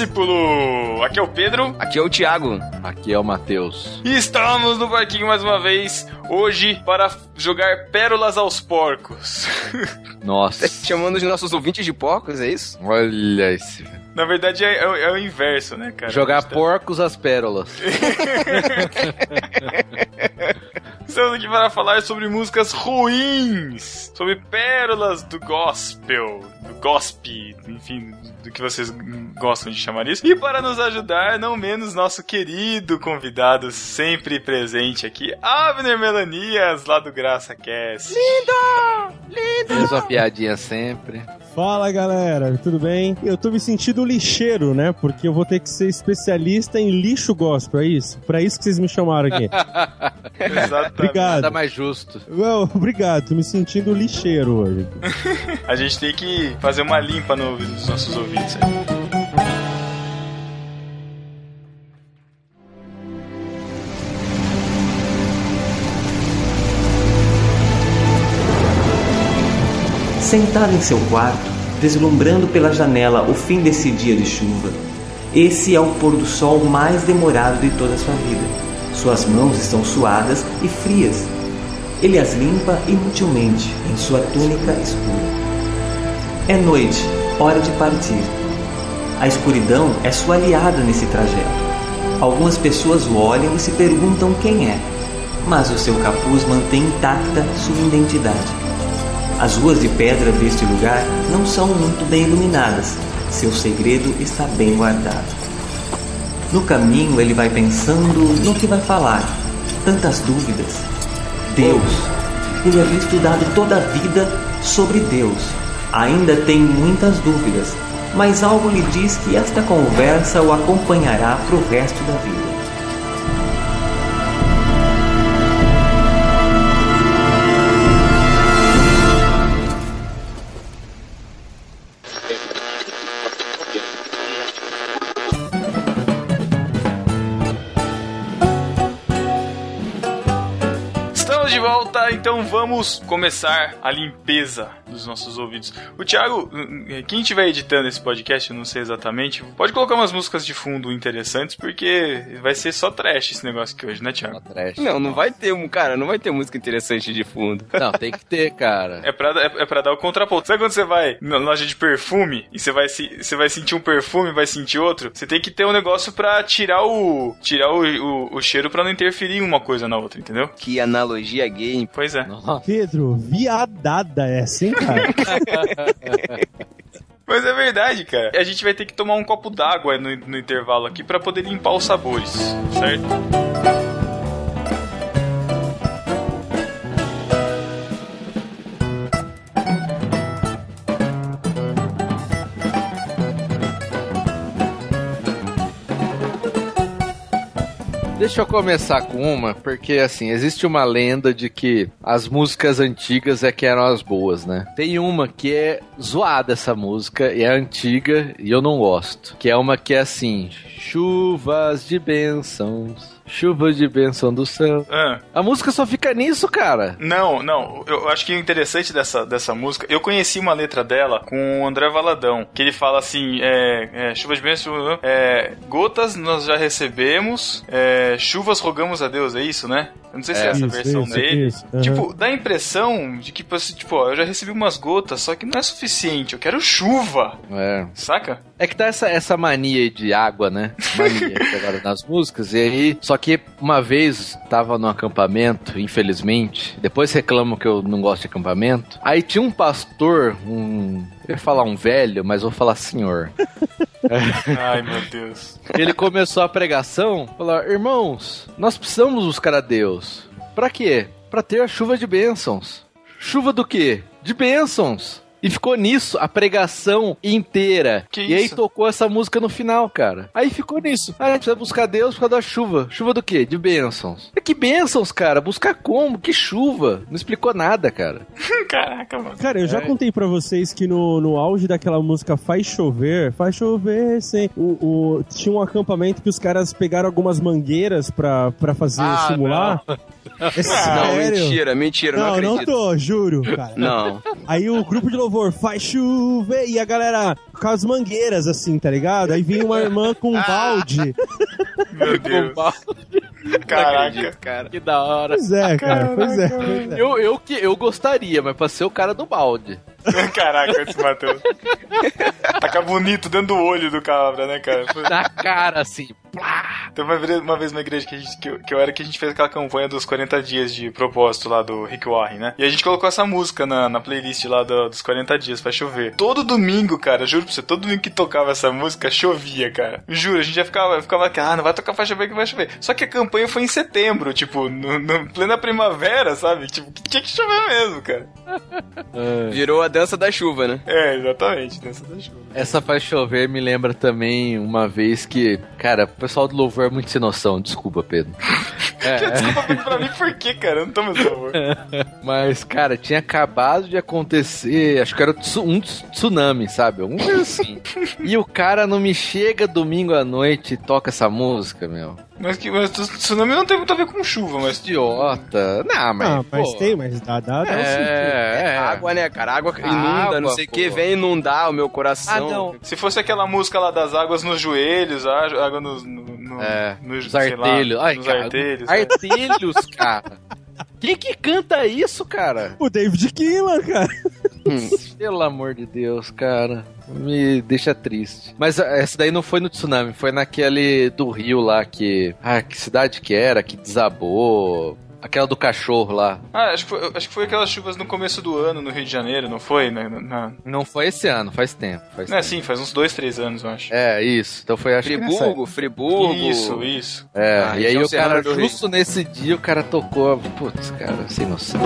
Discípulo! Aqui é o Pedro. Aqui é o Thiago. Aqui é o Matheus. E estamos no barquinho mais uma vez, hoje, para jogar pérolas aos porcos. Nossa. Chamando os nossos ouvintes de porcos, é isso? Olha esse. Na verdade é, é, é o inverso, né, cara? Jogar porcos às pérolas. Estamos aqui para falar sobre músicas ruins, sobre pérolas do gospel, do gospel, enfim, do que vocês gostam de chamar isso. E para nos ajudar, não menos nosso querido convidado sempre presente aqui, Abner Melanias, lá do Graça Cast. Lindo! Lindo! Fez uma piadinha sempre. Fala galera, tudo bem? Eu tô me sentindo lixeiro, né? Porque eu vou ter que ser especialista em lixo gospel, é isso? Pra isso que vocês me chamaram aqui. Obrigado. Nada mais justo. Well, obrigado, tô me sentindo lixeiro hoje. A gente tem que fazer uma limpa no ouvido dos nossos ouvintes aí. Sentado em seu quarto, deslumbrando pela janela o fim desse dia de chuva, esse é o pôr do sol mais demorado de toda a sua vida. Suas mãos estão suadas e frias. Ele as limpa inutilmente em sua túnica escura. É noite, hora de partir. A escuridão é sua aliada nesse trajeto. Algumas pessoas o olham e se perguntam quem é, mas o seu capuz mantém intacta sua identidade. As ruas de pedra deste lugar não são muito bem iluminadas. Seu segredo está bem guardado. No caminho ele vai pensando no que vai falar. Tantas dúvidas. Deus. Ele havia estudado toda a vida sobre Deus. Ainda tem muitas dúvidas, mas algo lhe diz que esta conversa o acompanhará para o resto da vida. Vamos começar a limpeza dos nossos ouvidos. O Thiago, quem estiver editando esse podcast, eu não sei exatamente, pode colocar umas músicas de fundo interessantes, porque vai ser só trash esse negócio aqui hoje, né, Thiago? Uma trash. Não, não vai ter, um cara, não vai ter música interessante de fundo. Não, tem que ter, cara. É pra, é, é pra dar o contraponto. Sabe quando você vai na loja de perfume e você vai, se, você vai sentir um perfume e vai sentir outro? Você tem que ter um negócio pra tirar o tirar o, o, o cheiro pra não interferir uma coisa na outra, entendeu? Que analogia gay. Pois é. Nossa. Pedro, viadada essa, hein, cara? Mas é verdade, cara. A gente vai ter que tomar um copo d'água no, no intervalo aqui pra poder limpar os sabores, certo? Deixa eu começar com uma, porque assim, existe uma lenda de que as músicas antigas é que eram as boas, né? Tem uma que é zoada essa música, e é antiga e eu não gosto. Que é uma que é assim: chuvas de bênçãos. Chuva de bênção do céu. Ah. A música só fica nisso, cara. Não, não. Eu acho que o interessante dessa, dessa música, eu conheci uma letra dela com o André Valadão, que ele fala assim: é, é, chuvas de bênção, é, gotas nós já recebemos, é, chuvas rogamos a Deus, é isso, né? Eu não sei se é, É. essa Isso, versão isso, dele. isso, aham. Tipo, dá a impressão de que, tipo, ó, eu já recebi umas gotas, só que não é suficiente, eu quero chuva, É. saca? É que tá essa, essa mania de água, né? Mania agora nas músicas. E aí, só que uma vez tava no acampamento, infelizmente. Depois reclamam que eu não gosto de acampamento. Aí tinha um pastor, um. Eu ia falar um velho, mas vou falar senhor. Ai, meu Deus. Ele começou a pregação, falou: Irmãos, nós precisamos buscar a Deus. Pra quê? Pra ter a chuva de bênçãos. Chuva do quê? De bênçãos. E ficou nisso a pregação inteira. Que e aí isso? tocou essa música no final, cara. Aí ficou nisso. Ah, a gente precisa buscar Deus por causa da chuva. Chuva do quê? De bênçãos. É que bênçãos, cara? Buscar como? Que chuva? Não explicou nada, cara. Caraca, mano. Cara, eu já É. contei pra vocês que no, no auge daquela música Faz Chover, Faz Chover, sem. O, o- tinha um acampamento que os caras pegaram algumas mangueiras pra, pra fazer Ah, simular. É Não, sério? mentira, mentira, não, Não, não acredito. tô, juro, cara. Não. Aí o grupo de louvor faz chover e a galera com as mangueiras, assim, tá ligado? Aí vem uma irmã com um balde. Meu Deus. Caraca. cara. Que da hora. Pois é, cara, pois é. Pois é. Eu, eu, que, eu gostaria, mas pra ser o cara do balde. Caraca, esse Matheus. Taca bonito dentro do olho do cabra, né, cara? Na cara, assim. Teve uma vez uma, vez uma igreja que, a gente, que, eu, que eu era que a gente fez aquela campanha dos 40 dias de propósito lá do Rick Warren, né? E a gente colocou essa música na, na playlist lá do- dos 40 dias pra chover. Todo domingo, cara, juro pra você, todo domingo que tocava essa música, chovia, cara. Juro, a gente já ficava, ficava ah, não vai tocar pra chover que vai chover. Só que a campanha foi em setembro, tipo, no, no plena primavera, sabe? Tipo, que tinha que chover mesmo, cara. Virou a dança da chuva, né? É, exatamente, dança da chuva. Essa faz chover me lembra também uma vez que, cara, o pessoal do louvor é muito sem noção. Desculpa, Pedro. É, Desculpa Pedro, pra mim por quê, cara? Eu não tô mais favor. mas, cara, tinha acabado de acontecer, acho que era um tsu- tsunami, sabe? Alguma coisa assim. e o cara não me chega domingo à noite e toca essa música, meu. Mas, que, mas tsunami não tem muito a ver com chuva, mas. Idiota. Não, mas. Ah, mas pô, tem, mas dá, dá, dá sentido. É, é. Água, né, cara? Água inunda, Água, não sei o que, vem inundar o meu coração. Ah, não. Se fosse aquela música lá das águas nos joelhos, a água nos. No, no, É, nos, Os sei lá, artelhos. Ai, nos cara, artelhos. né? Artelhos, cara. Quem que canta isso, cara? O David Keelan, cara. Pelo amor de Deus, cara. Me deixa triste. Mas essa daí não foi no tsunami, foi naquele do rio lá que. Ah, que cidade que era? Que desabou. Aquela do cachorro lá. Ah, acho que, foi, acho que foi aquelas chuvas no começo do ano no Rio de Janeiro, não foi? Na, na- Não foi esse ano, faz tempo. Faz Não é tempo. assim, faz uns dois, três anos, eu acho. É, isso. Então foi acho que nessa Friburgo, Friburgo. Isso, isso. É, Ah, e aí região o cara, justo nesse dia, o cara tocou. Putz, cara, sem noção.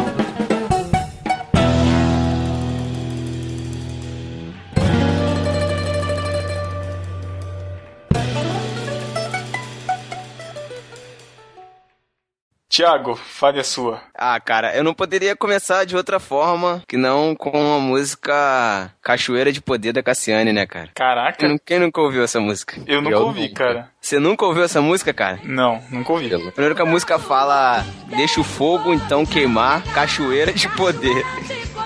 Tiago, fale a sua. Ah, cara, eu não poderia começar de outra forma que não com a música Cachoeira de Poder da Cassiane, né, cara? Caraca, Quem, quem nunca ouviu essa música? eu nunca Eu ouvi, nunca. cara. Você nunca ouviu essa música, cara? Não, nunca ouvi. Primeiro que a música fala Deixa o fogo então queimar, cachoeira de poder.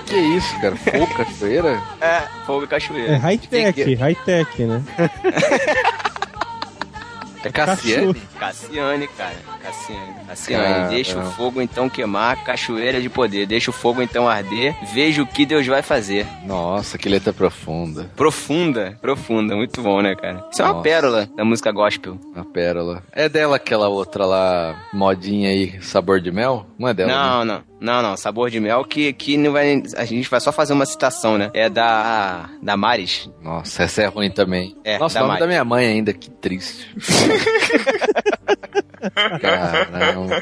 Que isso, cara? Fogo, cachoeira? É, fogo e É cachoeira. high-tech, high-tech, né? É Cassiane? Cassiane, cara. Cassiane. Cassiane. Caramba. Deixa o fogo então queimar, cachoeira de poder. Deixa o fogo então arder. Veja o que Deus vai fazer. Nossa, que letra profunda. Profunda, profunda. Muito bom, né, cara? Isso é uma Nossa. pérola da música gospel. Uma pérola. É dela aquela outra lá, modinha aí, sabor de mel? Não é dela? né? Não, não. Não. Sabor de mel que, que não vai. A gente vai só fazer uma citação, né? É da. Da Maris. Nossa, essa é ruim também. É, Nossa, da o nome Mari. da minha mãe ainda, que triste. Caramba.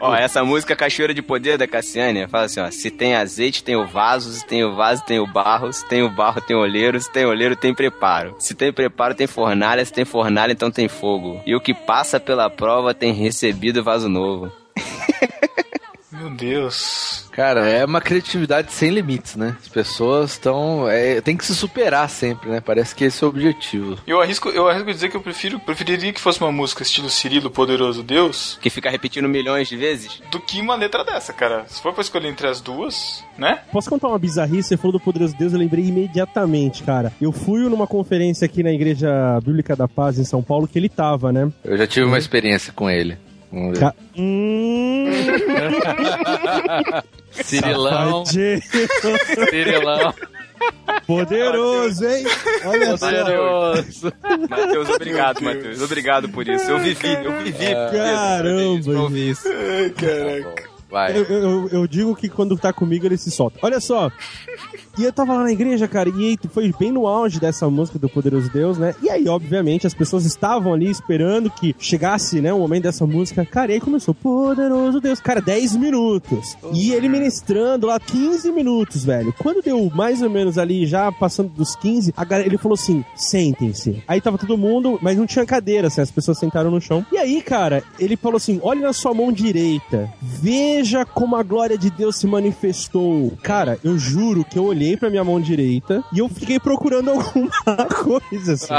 Ó, essa música Cachoeira de Poder da Cassiane fala assim, ó. Se tem azeite, tem o vaso. Se tem o vaso, tem o barro. Se tem o barro, tem olheiro. Se tem olheiro, tem preparo. Se tem preparo, tem fornalha. Se tem fornalha, então tem fogo. E o que passa pela prova tem recebido vaso novo. Meu Deus. Cara, é uma criatividade sem limites, né? As pessoas estão. É, tem que se superar sempre, né? Parece que esse é o objetivo. Eu arrisco, eu arrisco dizer que eu prefiro, preferiria que fosse uma música estilo Cirilo Poderoso Deus Que fica repetindo milhões de vezes. do que uma letra dessa, cara. Se for pra escolher entre as duas, né? Posso contar uma bizarrice? Você falou do Poderoso Deus, eu lembrei imediatamente, cara. Eu fui numa conferência aqui na Igreja Bíblica da Paz, em São Paulo, que ele tava, né? Eu já tive uma experiência com ele. Vamos ver. Ca- Hum, Cirilão, safadinho. Cirilão, Poderoso, hein? Olha só. poderoso. Matheus, obrigado, Matheus. Obrigado por isso. Eu vivi, eu vivi. Caramba, Eu ouvi isso. Caraca. Vai. Eu, eu- eu digo que quando tá comigo ele se solta. Olha só. E eu tava lá na igreja, cara, e foi bem no auge dessa música do Poderoso Deus, né? E aí, obviamente, as pessoas estavam ali esperando que chegasse, né, o momento dessa música. Cara, e aí começou, Poderoso Deus. Cara, 10 minutos. E ele ministrando lá 15 minutos, velho. Quando deu mais ou menos ali, já passando dos 15, a galera, ele falou assim, sentem-se. Aí tava todo mundo, mas não tinha cadeira, assim, as pessoas sentaram no chão. E aí, cara, ele falou assim, olhe na sua mão direita, veja como a glória de Deus se manifestou. Cara, eu juro que eu olhei pra minha mão direita e eu fiquei procurando alguma coisa, assim.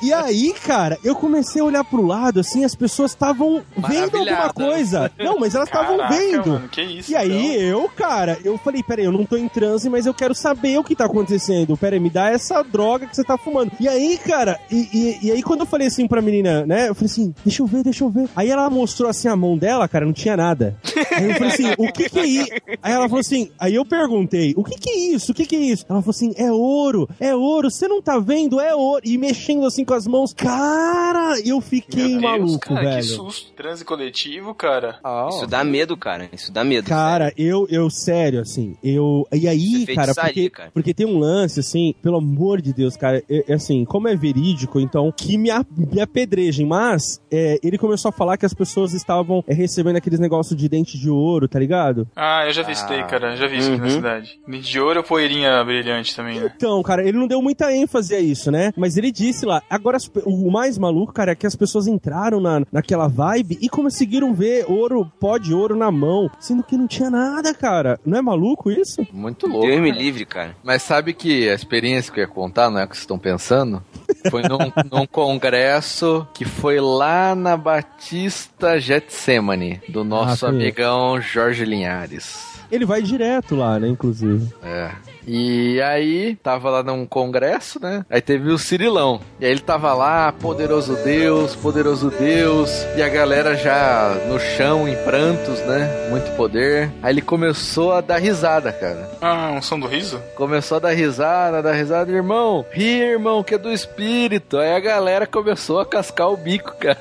E aí, cara, eu comecei a olhar pro lado, assim, as pessoas estavam vendo alguma coisa. Não, mas elas estavam vendo. mano, que isso, E aí, então? eu, cara, eu falei, peraí, eu não tô em transe, mas eu quero saber o que tá acontecendo. Peraí, me dá essa droga que você tá fumando. E aí, cara, e, e- e aí quando eu falei assim pra menina, né, eu falei assim, deixa eu ver, deixa eu ver. Aí ela mostrou assim a mão dela, cara, não tinha nada. Aí eu falei assim, o que que é isso? Aí ela falou assim, aí eu perguntei, o que que é isso? O que que é isso? Ela falou assim, é ouro, é ouro, você não tá vendo? É ouro. E mexendo assim com as mãos, cara, eu fiquei Deus, maluco, cara, velho. que susto. Transe coletivo, cara. Isso dá medo, cara. Isso dá medo. Cara, eu, eu, sério, assim, eu. E aí, cara, porque, cara. porque tem um lance, assim, pelo amor de Deus, cara, é, é assim, como é verídico, então, que me, a- me apedrejem, mas é, ele começou a falar que as pessoas estavam é, recebendo aqueles negócios de dente de ouro, tá ligado? Ah, eu já vi isso daí, cara. Já vi isso aqui na Uhum. cidade. De ouro ou poeirinha brilhante também, né? Então, cara, ele não deu muita ênfase a isso, né? Mas ele disse lá. Agora, o mais maluco, cara, é que as pessoas entraram na, naquela vibe e conseguiram ver ouro, pó de ouro na mão, sendo que não tinha nada, cara. Não é maluco isso? Muito louco. Deus me cara. livre, cara. Mas sabe que a experiência que eu ia contar, não é o que vocês estão pensando? Foi num, num congresso que foi lá na Batista Getsemane, do nosso Ah, amigão Jorge Linhares. Ele vai direto lá, né, inclusive. É. E aí, tava lá num congresso, né? Aí teve o Cirilão. E aí ele tava lá, poderoso Deus, poderoso Deus. E a galera já no chão, em prantos, né? Muito poder. Aí ele começou a dar risada, cara. Ah, um som do riso? Começou a dar risada, dar risada, irmão. Ri, irmão, que é do espírito. Aí a galera começou a cascar o bico, cara.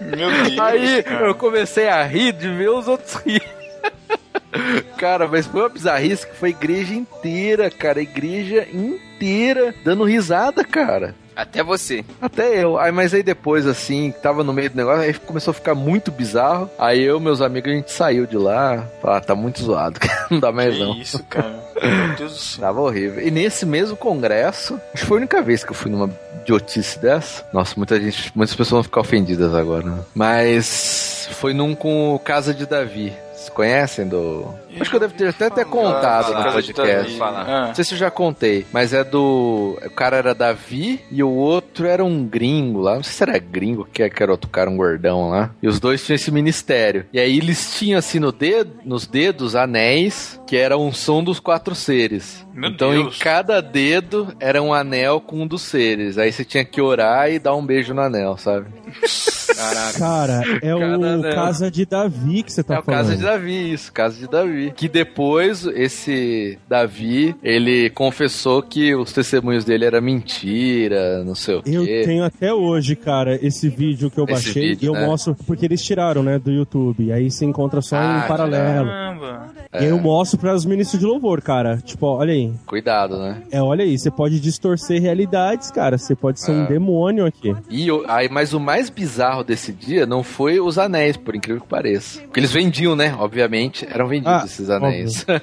Meu Deus. Aí cara. eu comecei a rir de ver os outros rir. Cara, mas foi uma bizarrice que foi a igreja inteira, cara. A igreja inteira dando risada, cara. Até você. Até eu. Aí, mas aí depois, assim, tava no meio do negócio, aí começou a ficar muito bizarro. Aí eu, meus amigos, a gente saiu de lá. Ah, tá muito zoado, cara. Não dá mais não. Que isso, cara. Meu Deus do céu. Tava horrível. E nesse mesmo congresso, acho que foi a única vez que eu fui numa idiotice dessa. Nossa, muita gente, muitas pessoas vão ficar ofendidas agora. né? Mas foi num com o Casa de Davi. Conhecem do. Acho que eu devo ter até, até contado no Casa podcast. Ah. Não sei se eu já contei, mas é do. O cara era Davi e o outro era um gringo lá. Não sei se era gringo, que que era outro cara, um gordão lá. E os dois tinham esse ministério. E aí eles tinham assim no dedo, nos dedos anéis, que era um som dos quatro seres. Meu então Deus. em cada dedo era um anel com um dos seres. Aí você tinha que orar e dar um beijo no anel, sabe? Caraca. Cara, é Cada o anel. Casa de Davi que você tá é o falando. caso de Davi, isso, caso de Davi. Que depois esse Davi, ele confessou que os testemunhos dele era mentira, não sei o Eu quê. tenho até hoje, cara, esse vídeo que eu Esse baixei vídeo, e eu né? mostro, porque eles tiraram, né, do YouTube. Aí você encontra só Ah, em paralelo. Caramba. E aí eu mostro para os ministros de louvor, cara. Tipo, olha aí. Cuidado, né? É, olha aí, você pode distorcer realidades, cara. Você pode ser um É. demônio aqui. E aí, mas o mais bizarro desse dia não foi os anéis, por incrível que pareça. Porque eles vendiam, né? Obviamente, eram vendidos Ah, esses anéis.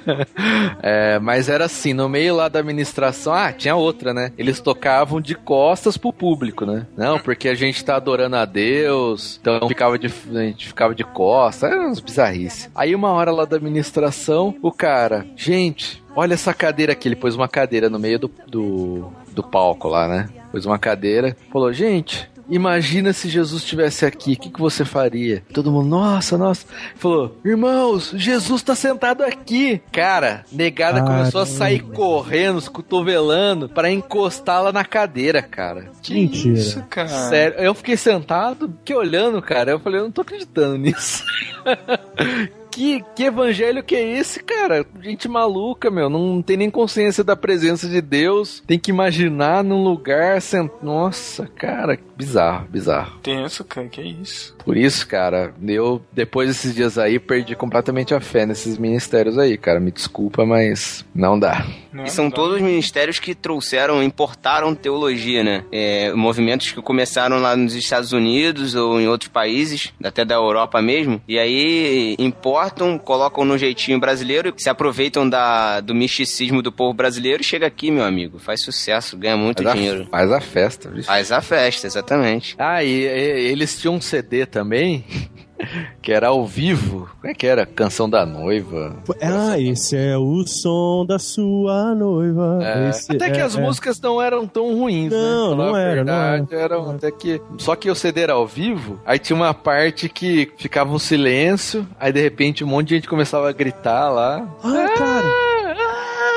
É, mas era assim, no meio lá da administração, ah, tinha outra, né? Eles tocavam de costas pro público, né? Não, porque a gente tá adorando a Deus, então ficava de, a gente ficava de costas, eram umas bizarrices. Aí uma hora lá da administração, o cara, gente, olha essa cadeira aqui, ele pôs uma cadeira no meio do, do, do palco lá, né? Pôs uma cadeira, falou, gente, Imagina se Jesus estivesse aqui, o que, que você faria? Todo mundo, nossa, nossa. Falou, irmãos, Jesus tá sentado aqui. Cara, negada Caramba. começou a sair correndo, se cotovelando, pra encostá-la na cadeira, cara. Que Mentira. isso, cara? Sério, eu fiquei sentado, fiquei olhando, cara. Eu falei, eu não tô acreditando nisso. Que, que evangelho que é esse, cara? Gente maluca, meu. Não tem nem consciência da presença de Deus. Tem que imaginar num lugar. Sent... Nossa, cara. Bizarro, bizarro. Tenso, cara. Que isso? Por isso, cara, eu, depois desses dias aí, perdi completamente a fé nesses ministérios aí, cara. Me desculpa, mas não dá. Não, E são não todos ministérios que trouxeram, importaram teologia, né? É, movimentos que começaram lá nos Estados Unidos ou em outros países, até da Europa mesmo, e aí importam, colocam no jeitinho brasileiro, se aproveitam da, do misticismo do povo brasileiro e chega aqui, meu amigo, faz sucesso, ganha muito Faz dinheiro. a, faz a festa, viu? Faz a festa, exatamente. Ah, e, e- eles tinham um CD também que era ao vivo. Como é que era? Canção da noiva. Ah, esse é o som da sua noiva. É, até que é- as é. músicas não eram tão ruins, Não, né? Não era, não verdade, eram até que. Só que o CD era ao vivo, aí tinha uma parte que ficava um silêncio, aí de repente um monte de gente começava a gritar lá. Ah, cara.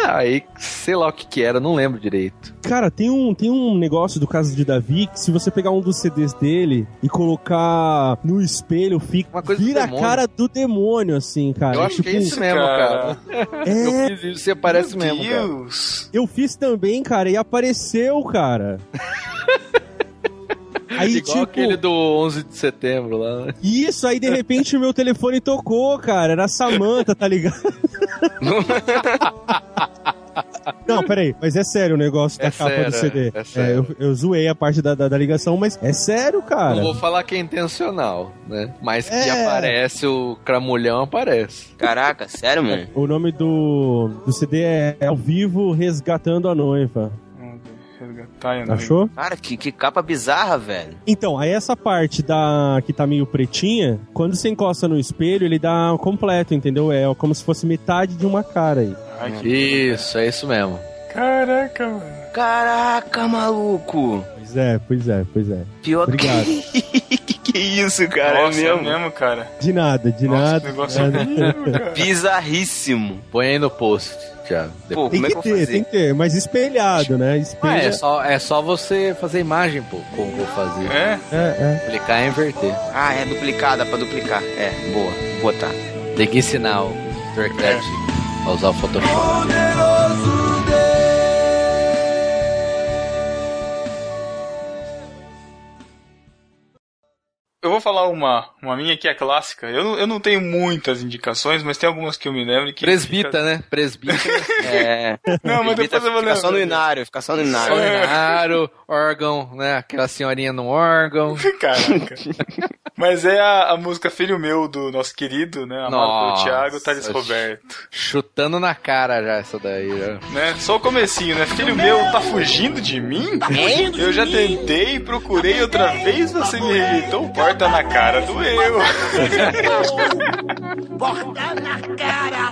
Ah, aí sei lá o que que era, não lembro direito. Cara, tem um, tem um negócio do caso de Davi que se você pegar um dos CDs dele e colocar no espelho, fica, Uma coisa vira a cara do demônio, assim, cara. Eu acho que é isso mesmo, cara. cara. É, Eu fiz isso, você parece Meu mesmo, cara. Deus. eu fiz também, cara, e apareceu, cara. Aí, Igual tipo, aquele do 11 de setembro lá. né? isso, aí de repente o meu telefone tocou, cara. Era a Samantha, tá ligado? Não, peraí, mas é sério o negócio da É capa sério, do CD. é, é sério. eu, eu zoei a parte da, da, da ligação, mas é sério, cara. Não vou falar que é intencional, né? Mas que É. aparece, o cramulhão aparece. Caraca, sério, mano? O nome do, do CD é Ao Vivo Resgatando a Noiva. Resgatar e não- Achou? Cara, que, que capa bizarra, velho. Então, aí essa parte da que tá meio pretinha, quando você encosta no espelho, ele dá completo, entendeu? É como se fosse metade de uma cara aí. Ai, que... Isso, é isso mesmo. Caraca, mano. Caraca, maluco. Pois é, pois é, pois é. Pior Obrigado. que... que isso, cara, Nossa, é mesmo? cara. cara. De nada, de Nossa, nada. que negócio cara. Bizarríssimo. Põe aí no post, Thiago. Pô, Tem é que que ter, tem que ter, mas espelhado, né? Ah, Espelha. é, só, é só você fazer imagem, pô, como vou fazer. É? É, é. Clicar e inverter. Ah, é duplicada pra duplicar. É, boa. Vou botar. Tem que ensinar o Turcraft a usar o Photoshop. Eu vou falar uma, uma minha que é clássica. Eu, não- eu não tenho muitas indicações, mas tem algumas que eu me lembro que. Presbita, né? Presbita. É. Não, mas depois eu vou Fica só no lembrar. inário, fica só no inário. Ordinário, órgão, né? Aquela senhorinha no órgão. Caraca. Mas é a, a música Filho Meu do nosso querido, né? Amado Nossa. pelo Thiago Thales Roberto. Chutando na cara já essa daí. Já. Né? Só o comecinho, né? Filho meu, tá fugindo de mim? Eu já tentei, procurei outra vez, você me rejeitou, porta na cara do eu.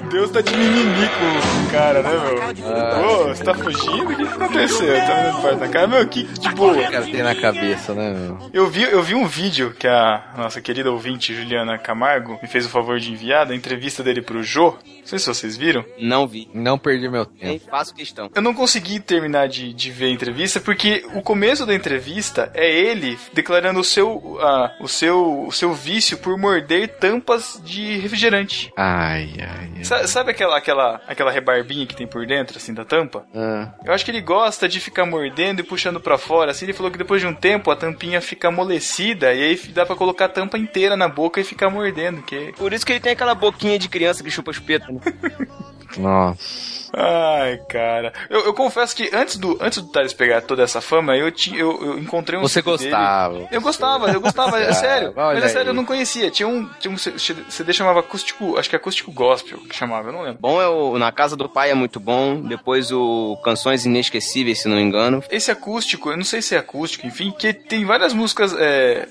Deus tá de mimimi com o cara, né, meu? Pô, você tá fugindo? O que que aconteceu? Tá me dando porta na cara? Meu, que de boa. O cara tem na cabeça, né, meu? Eu vi, eu vi um vídeo que a nossa querida ouvinte Juliana Camargo me fez o favor de enviar da entrevista dele pro Jô. Não sei se vocês viram. Não vi. Não perdi meu Nem tempo. faço questão. Eu não consegui terminar de, de ver a entrevista porque o começo da entrevista é ele declarando o seu, ah, o seu, o seu vício por morder tampas de refrigerante. Ai, ai, ai. Sa- Sabe aquela, aquela, aquela rebarbinha que tem por dentro, assim, da tampa? Ah, Eu acho que ele gosta de ficar mordendo e puxando pra fora. Assim, ele falou que depois de um tempo a tampinha fica amolecida e aí dá pra colocar a tampa inteira na boca e ficar mordendo. Que... Por isso que ele tem aquela boquinha de criança que chupa espeto. Né? nossa. Ai, cara. Eu, eu confesso que antes do, antes do Thales pegar toda essa fama, eu, ti, eu, eu encontrei um Você CD dele. gostava. Eu gostava, eu gostava, é sério. Mas é sério, aí. eu não conhecia. Tinha um, tinha um CD chamava Acústico, acho que é Acústico Gospel, que chamava, eu não lembro. Bom é o Na Casa do Pai é muito bom. Depois o Canções Inesquecíveis, se não me engano. Esse acústico, eu não sei se é acústico, enfim, que tem várias músicas, é,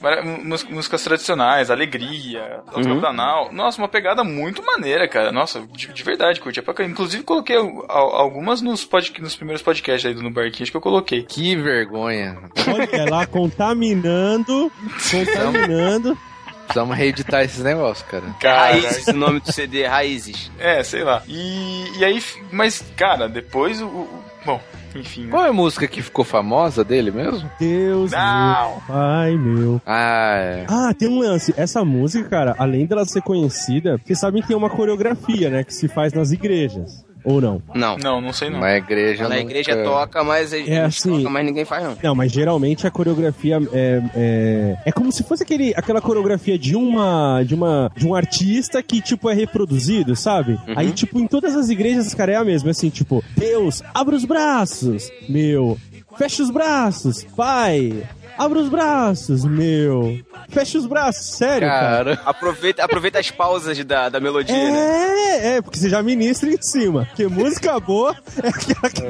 músicas tradicionais, Alegria, Uhum. Banal. Nossa, uma pegada muito maneira, cara. Nossa, de, de verdade, curti pra. Inclusive, coloquei algumas nos, pod, nos primeiros podcasts aí do No Barquinho, acho que eu coloquei. Que vergonha. Olha lá, contaminando, contaminando. Precisamos reeditar esses negócios, cara. Raízes, o nome do CD, Raízes. É, sei lá. E, e aí, mas, cara, depois o. o- bom, enfim. né? Qual é a música que ficou famosa dele mesmo? Deus Não. meu, pai meu. Ah, é. Ah, tem um lance. Essa música, cara, além dela ser conhecida, vocês sabem que tem uma coreografia, né, que se faz nas igrejas. Ou não? Não. Não, não sei não. Uma igreja Na nunca- igreja toca, mas a gente É assim- toca, mas ninguém faz não. Não, mas geralmente a coreografia é, é, é como se fosse aquele, aquela coreografia de uma, de uma de um artista que tipo é reproduzido, sabe? Aí tipo em todas as igrejas, cara, é a mesma, assim, tipo, Deus, abra os braços, meu, fecha os braços, pai, Abra os braços, meu. Fecha os braços, sério, cara. Cara, Aproveita, aproveita as pausas da, da melodia, né? É, é, porque você já ministra em cima. Porque música boa é aquela que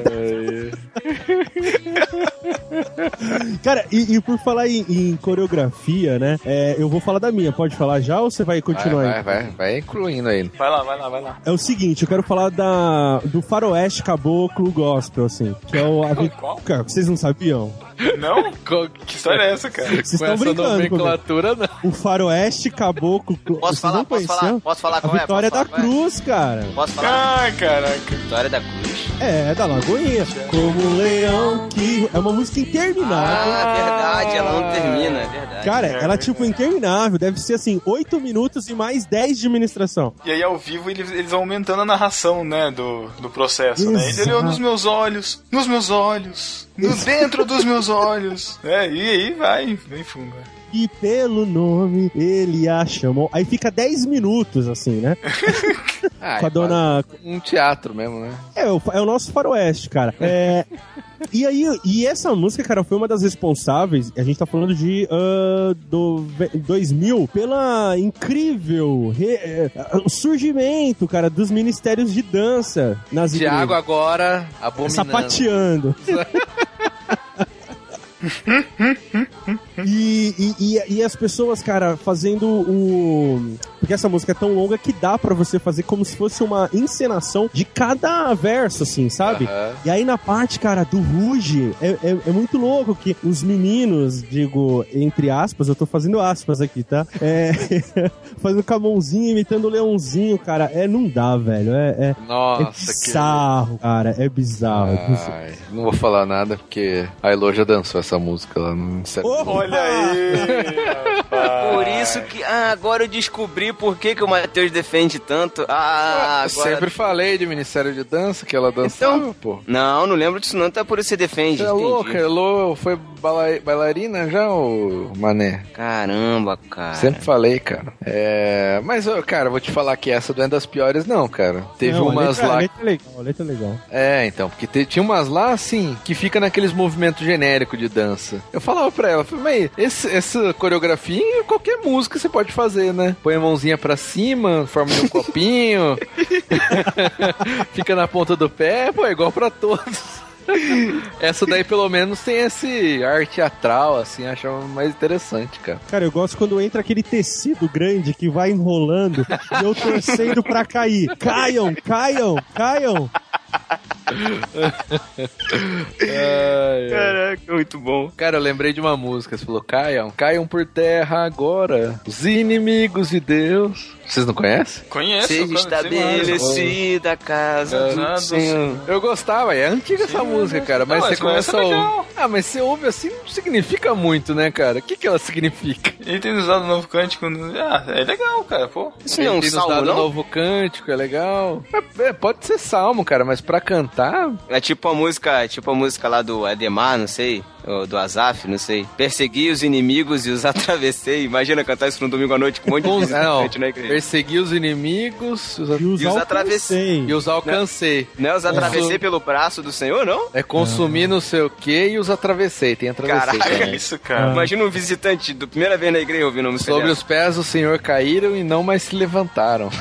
Cara, e, e por falar em, em coreografia, né? é, eu vou falar da minha. Pode falar já ou você vai vai, continuar aí? vai, vai, vai incluindo aí. Vai lá, vai lá, vai lá. É o seguinte, eu quero falar da, do faroeste caboclo gospel, assim. Que é o... A, Qual? cara, vocês não sabiam? Não? Que história é essa, cara? Vocês com estão essa brincando nomenclatura, não. O faroeste caboclo... Posso falar? Posso falar? conheciam? Posso falar A qual é? Vitória Posso da é? Cruz, cara. Posso falar? Ah, caraca. Vitória da Cruz. É, da Lagoinha. Como um leão que... É uma música interminável. Ah, verdade, ela não termina, é verdade. Cara, ela é tipo interminável. Deve ser assim, 8 minutos e mais 10 de administração. E aí, ao vivo, eles, eles vão aumentando a narração, né, do, do processo, né? Ele Exato. olhou nos meus olhos, nos meus olhos, no dentro dos meus olhos. É, e aí vai, vem fundo. E pelo nome ele a chamou. Aí fica 10 minutos, assim, né? Ah, Com a é dona. Um teatro mesmo, né? É, o- é o nosso faroeste, cara. É. E aí, e essa música, cara, foi uma das responsáveis, a gente tá falando de ah, do ve- 2000, pela incrível re- é, o surgimento, cara, dos ministérios de dança nas Tiago igrejas. agora abominando. Sapateando. 嗯嗯嗯嗯嗯。E, e, e, e as pessoas, cara, fazendo o. Porque essa música é tão longa que dá pra você fazer como se fosse uma encenação de cada verso, assim, sabe? Aham. E aí na parte, cara, do Ruge, é, é, é muito louco que os meninos, digo, entre aspas, eu tô fazendo aspas aqui, tá? É, fazendo com a mãozinha, imitando o leãozinho, cara. É, não dá, velho. É, é, é Nossa, que. bizarro, cara. É bizarro. é. Ai, não vou falar nada porque a Elo já dançou essa música lá no! Olha aí. Por isso que. Ah, agora eu descobri por que, que o Matheus defende tanto. Ah, Eu agora. Sempre falei de Ministério de Dança, que ela dançava, pô. Não, não lembro disso não, até por isso você defende. Você é Elo foi bala- bailarina já, ô Mané? Caramba, cara. Sempre falei, cara. É... Mas, cara, vou te falar que essa não é das piores, não, cara. Teve Não, a umas letra, lá. letra é legal, a letra é legal. É, então, porque te- tinha umas lá, assim, que fica naqueles movimentos genéricos de dança. Eu falava pra ela, falei, mas esse- essa coreografia, qualquer música você pode fazer, né? Põe a mãozinha pra cima, forma um copinho, fica na ponta do pé, pô, é igual pra todos. Essa daí, pelo menos, tem esse ar teatral, assim, achava mais interessante, cara. Cara, eu gosto quando entra aquele tecido grande que vai enrolando e eu torcendo pra cair. Caiam, caiam, caiam. Caraca, muito bom. Cara, eu lembrei de uma música. Você falou, caiam, caiam por terra agora. Os inimigos de Deus. Vocês não conhecem? Conheço, Seja estabelecida a casa É, do Senhor. Eu gostava, é antiga essa música, cara. Mas Não, você essa começa a é ouvir. Ah, mas você ouve assim, não significa muito, né, cara? O que, que ela significa? Ele tem usado o novo cântico. no- Ah, é legal, cara, pô. Isso não é um Tem nos salmo, dado não? novo cântico, é legal. É, é, pode ser salmo, cara, mas pra cantar. É tipo a música, tipo a música lá do Ademar, não sei, do Azaf, não sei. Persegui os inimigos e os atravessei. Imagina cantar isso no domingo à noite com um monte de visitante na igreja. persegui os inimigos os- E os, os alcancei. e os alcancei. Não é os atravessei pelo braço do Senhor, não? É consumir não sei o que e os atravessei. Tem atravessei. Caraca. Isso, cara. Imagina um visitante do primeira vez na igreja ouvindo a música Sobre os pés do Senhor caíram e não mais se levantaram.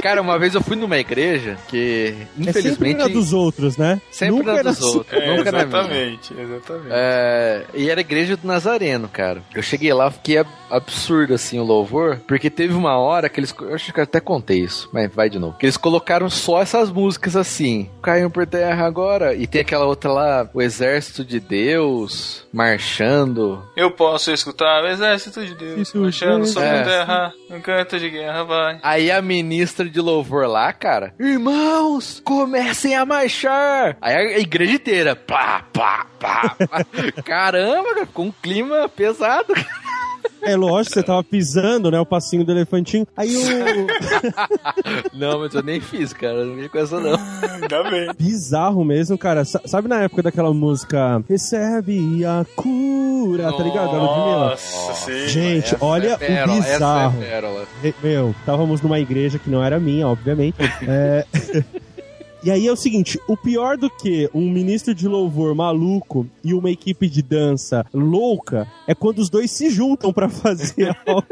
Cara, uma vez eu fui numa igreja que, É sempre infelizmente, na dos outros, né? sempre Nunca na dos outros, É, nunca na minha. exatamente, exatamente. É, e era a igreja do Nazareno, cara. Eu cheguei lá, fiquei ab- absurdo assim o louvor, porque teve uma hora que eles. Eu acho que eu até contei isso, mas vai de novo. Que eles colocaram só essas músicas assim. Caiam por terra agora. E tem aquela outra lá, o Exército de Deus, marchando. Eu posso escutar o exército de Deus Isso, marchando sobre é. a terra, um canto de guerra vai. Aí a ministra de louvor lá, cara, irmãos, comecem a marchar. Aí a igreja inteira, pá, pá, pá. Caramba, cara, ficou um clima pesado. É lógico, você tava pisando, né? O passinho do elefantinho. Aí o. Não, mas eu nem fiz, cara, não ia com essa não. Ainda bem. Bizarro mesmo, cara. Sa- Sabe na época daquela música Recebe a cura, tá ligado? Nossa, sim. Gente, olha é pérola, o bizarro. Essa é pérola. E- Meu, estávamos numa igreja que não era minha, obviamente. É, E aí é o seguinte, o pior do que um ministro de louvor maluco e uma equipe de dança louca é quando os dois se juntam pra fazer algo.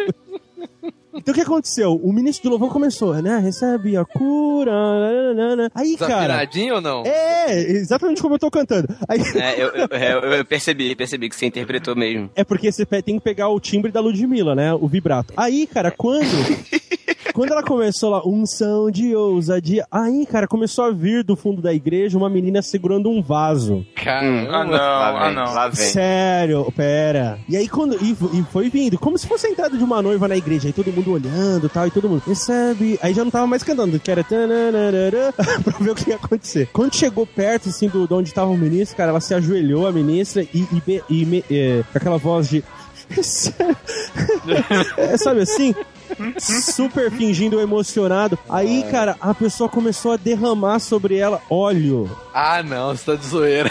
Então o que aconteceu? O ministro do louvor começou, né? Recebe a cura. nananana. Aí, cara. Ou não? É, exatamente como eu tô cantando. Aí, É, eu, eu- eu- eu percebi, percebi que você interpretou mesmo. É porque você tem que pegar o timbre da Ludmilla, né? O vibrato. Aí, cara, quando. quando ela começou lá, um som de ousadia. Aí, cara, começou a vir do fundo da igreja uma menina segurando um vaso. Caramba. Ah, não, lá ah, vem, não. lá vem. Sério, pera. E aí, quando. E, e foi vindo, como se fosse a entrada de uma noiva na igreja. Aí todo mundo olhando e tal, e todo mundo. Recebe. Aí já não tava mais cantando, que era. pra ver o que ia acontecer. Quando chegou perto, assim, do, de onde tava o ministro, cara, ela se ajoelhou, a ministra, e, e, e me- é, aquela voz de. É, sabe assim? Super fingindo emocionado. Aí, cara, a pessoa começou a derramar sobre ela óleo. Ah, não, você tá de zoeira.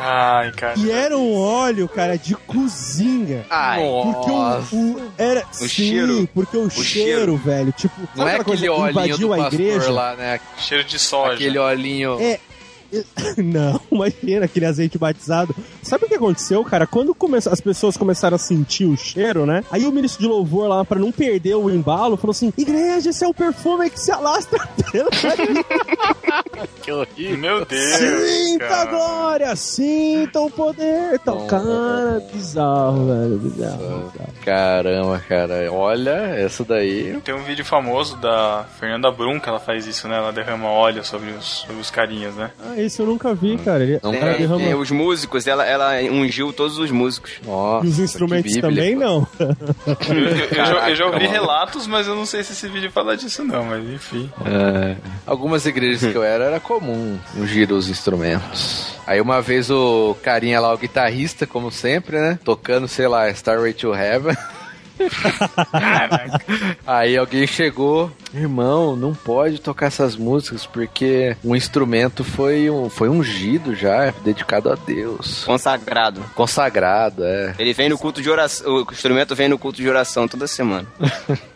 Ai, cara. E era um óleo, cara, de cozinha. Ai, Porque o, o- era sim, cheiro. porque o, cheiro, cheiro. velho, tipo, não é aquele que olhinho invadiu do a pastor igreja? lá, né? Cheiro de soja. Aquele olhinho... É. Não, imagina aquele azeite batizado. Sabe o que aconteceu, cara? Quando come- as pessoas começaram a sentir o cheiro, né? Aí o ministro de louvor lá, pra não perder o embalo, falou assim: Igreja, esse é o perfume que se alastra pela Que horrível. Meu Deus. Sinta a cara. glória, sinta o poder. Então, cara, bizarro, velho, bizarro. bizarro. Caramba, cara. Olha, essa daí... Tem um vídeo famoso da Fernanda Brum que ela faz isso, né? Ela derrama óleo sobre os, sobre os carinhas, né? Ah, esse eu nunca vi, cara. Ele, Não tem os músicos, ela, ela ungiu todos os músicos. Nossa, E os instrumentos bíblico. também não. Eu, eu- eu já, eu já ouvi relatos, mas eu não sei se esse vídeo fala disso não, mas enfim. É. Algumas igrejas que eu era, era comum ungir os instrumentos. Aí uma vez o carinha lá, o guitarrista, como sempre, né? Tocando, sei lá, Starway to Heaven. Aí alguém chegou, irmão, não pode tocar essas músicas porque um instrumento foi, um, foi ungido já, dedicado a Deus. Consagrado. Consagrado, é. Ele vem no culto de oração. O instrumento vem no culto de oração toda semana.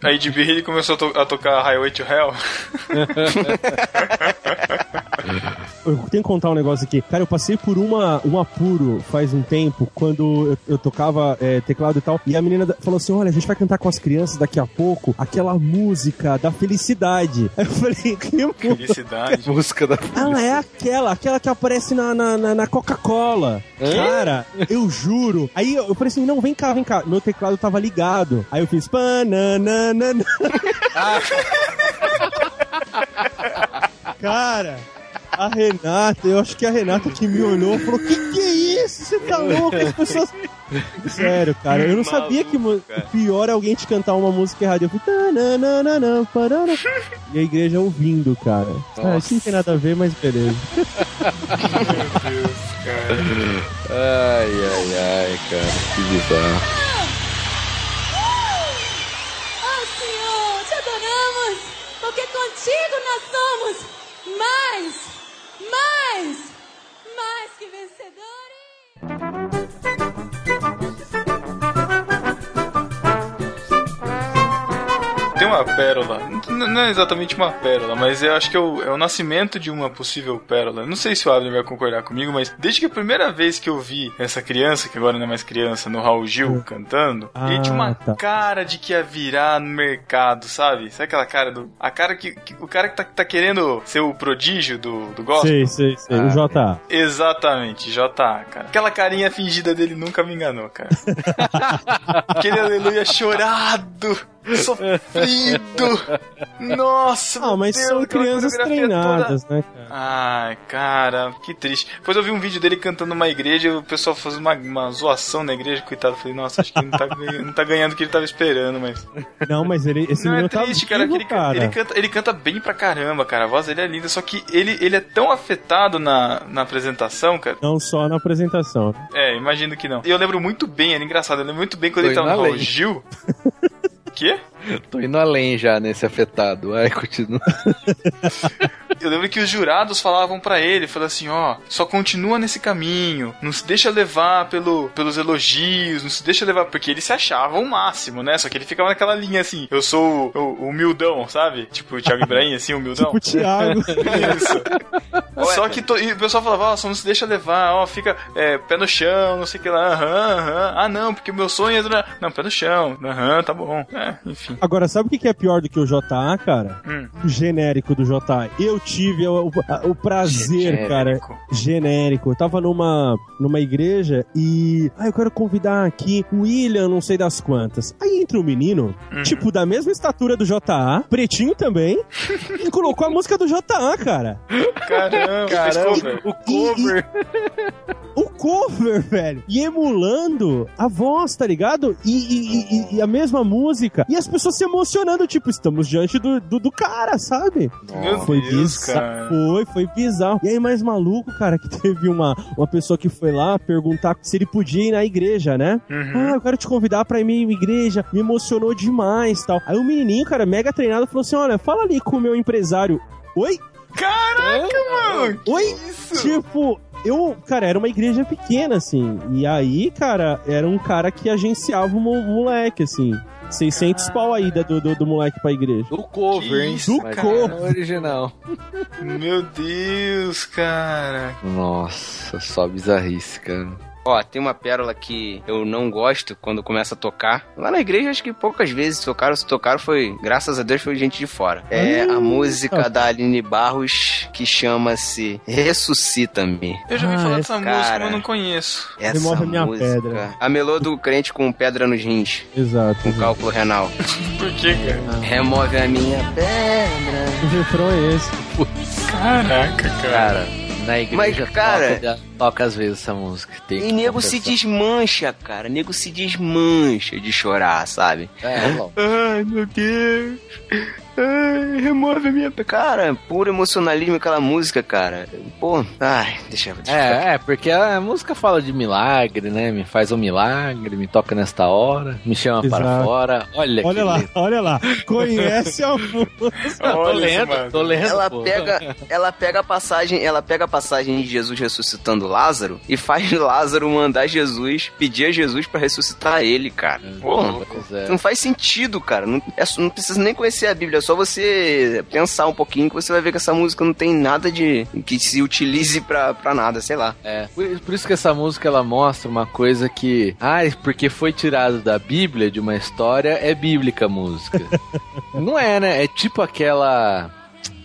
Aí de birra ele começou a, to- a tocar Highway to Hell. Eu tenho que contar um negócio aqui. Cara, eu passei por uma, um apuro faz um tempo, quando eu, eu tocava é, teclado e tal, e a menina falou assim: Olha, a gente vai cantar com as crianças daqui a pouco aquela música da felicidade. Aí eu falei: Que música? Felicidade. Música da. Ah, é aquela, aquela que aparece na, na, na- na Coca-Cola. Cara, eu juro. Aí eu, eu falei assim: não, vem cá, vem cá. Meu teclado tava ligado. Aí eu fiz pananana. Cara, a Renata, eu acho que a Renata que me olhou falou: Que que é isso? Você tá louco? As pessoas. Sério, cara, eu não sabia que o pior é alguém te cantar uma música errada. Eu fui. E a igreja ouvindo, cara. Ah, isso não tem nada a ver, mas beleza. Ai, ai, ai, cara, que bizarro. Oh Senhor, te adoramos, porque contigo nós somos mais, mais, mais que vencedores. Tem uma pérola. Não é exatamente uma pérola, mas eu acho que é o, é o nascimento de uma possível pérola. Não sei se o Abner vai concordar comigo, mas desde que a primeira vez que eu vi essa criança, que agora não é mais criança, no Raul Gil cantando, Ah, ele tinha uma tá. cara de que ia virar no mercado, sabe? Sabe aquela cara do. A cara que. que- o cara que tá, tá querendo ser o prodígio do, do gospel? Sei, sei, sei. Ah, o J. Exatamente, JA, cara. Aquela carinha fingida dele nunca me enganou, cara. Aquele aleluia chorado, sofrido. Nossa, Ah, mas Deus, são crianças treinadas, toda. né, cara? Ai, cara, que triste. Depois eu vi um vídeo dele cantando numa igreja e o pessoal fazendo uma, uma zoação na igreja, coitado. Eu falei, nossa, acho que ele não tá, ganhando, não tá ganhando o que ele tava esperando, mas. Não, mas ele, esse Não é menino tá triste, cara, que vivo, ele, can- ele canta, ele canta bem pra caramba, cara. A voz dele é linda, só que ele, ele é tão afetado na, na apresentação, cara. Não só na apresentação. É, imagino que não. E eu lembro muito bem, era engraçado, eu lembro muito bem quando Tô ele tava no Raul. Gil. Quê? Tô indo além já nesse afetado. Ai, continua. eu lembro que os jurados falavam pra ele, falavam assim, ó, só continua nesse caminho, não se deixa levar pelo, pelos elogios, não se deixa levar, porque ele se achava o máximo, né? Só que ele ficava naquela linha assim, eu sou o, o humildão, sabe? Tipo o Thiago Ibrahim, assim, humildão. Tipo o Thiago. Isso. Só que to- e o pessoal falava, ó, só não se deixa levar, ó, fica é, pé no chão, não sei o que lá, aham, aham. Ah, não, porque o meu sonho é. Não, pé no chão, aham, tá bom. É, enfim. Agora, sabe o que é pior do que o JA, cara? Hum. O genérico do JA. Eu tive o, o prazer, Genérico. cara. Genérico. Eu tava numa, numa igreja e. Ah, eu quero convidar aqui o William, não sei das quantas. Aí entra um menino, Uhum. tipo, da mesma estatura do JA, pretinho também, e colocou a música do JA, cara. Caramba, cover. o cover. O cover, velho. E emulando a voz, tá ligado? E, e- e- e a mesma música. E as pessoas se emocionando, tipo, estamos diante do, do, do cara, sabe? Meu Foi Deus, bizarro. cara. Foi, foi bizarro. E aí, mais maluco, cara, que teve uma, uma pessoa que foi lá perguntar se ele podia ir na igreja, né? Uhum. Ah, eu quero te convidar pra ir minha igreja. Me emocionou demais tal. Aí o menininho, cara, mega treinado, falou assim: olha, fala ali com o meu empresário. Oi? Caraca, mano! que Oi? Isso? Tipo, eu, cara, era uma igreja pequena, assim. E aí, cara, era um cara que agenciava o mo- moleque, assim. 600 pau aí da- do, do, do moleque pra igreja. Do cover, hein? Do Mas cover. não é original. Meu Deus, cara. Nossa, só bizarrice, cara. Ó, tem uma pérola que eu não gosto quando começa a tocar. Lá na igreja, acho que poucas vezes tocaram. Se tocaram, foi, graças a Deus, foi gente de fora. É a Hum. música da Aline Barros que chama-se Ressuscita-me. Eu já ouvi Ah, falar dessa cara. música, mas não conheço. Essa Remove a minha música. pedra. A melô do crente com pedra nos rins, Exato. com cálculo renal. Por que, cara? Remove a minha pedra. O refrão é esse. Caraca, cara. Cara, na igreja Mas, cara- toca, toca às vezes essa música. Tem E nego se desmancha, cara. Nego se desmancha de chorar, sabe? É, bom. Ai, meu Deus. Ai, remove a minha. Cara, puro emocionalismo aquela música, cara. Pô, ai, deixa, deixa eu É, é, porque a música fala de milagre, né? Me faz um milagre, me toca nesta hora, me chama para Exato. fora. Olha, Olha lá, letra. olha lá. Conhece a música. Tô lendo, mano. tô lendo. Ela pô. pega, ela pega a passagem, ela pega a passagem de Jesus ressuscitando Lázaro e faz Lázaro mandar Jesus, pedir a Jesus pra ressuscitar ele, cara. Pô, Pois é. não faz sentido, cara. Não, é não precisa nem conhecer a Bíblia, é só você pensar um pouquinho que você vai ver que essa música não tem nada de que se utilize pra, pra nada, sei lá. É, por, por isso que essa música ela mostra uma coisa que, ah, porque foi tirado da Bíblia, de uma história, é bíblica a música. Não é, né? É tipo aquela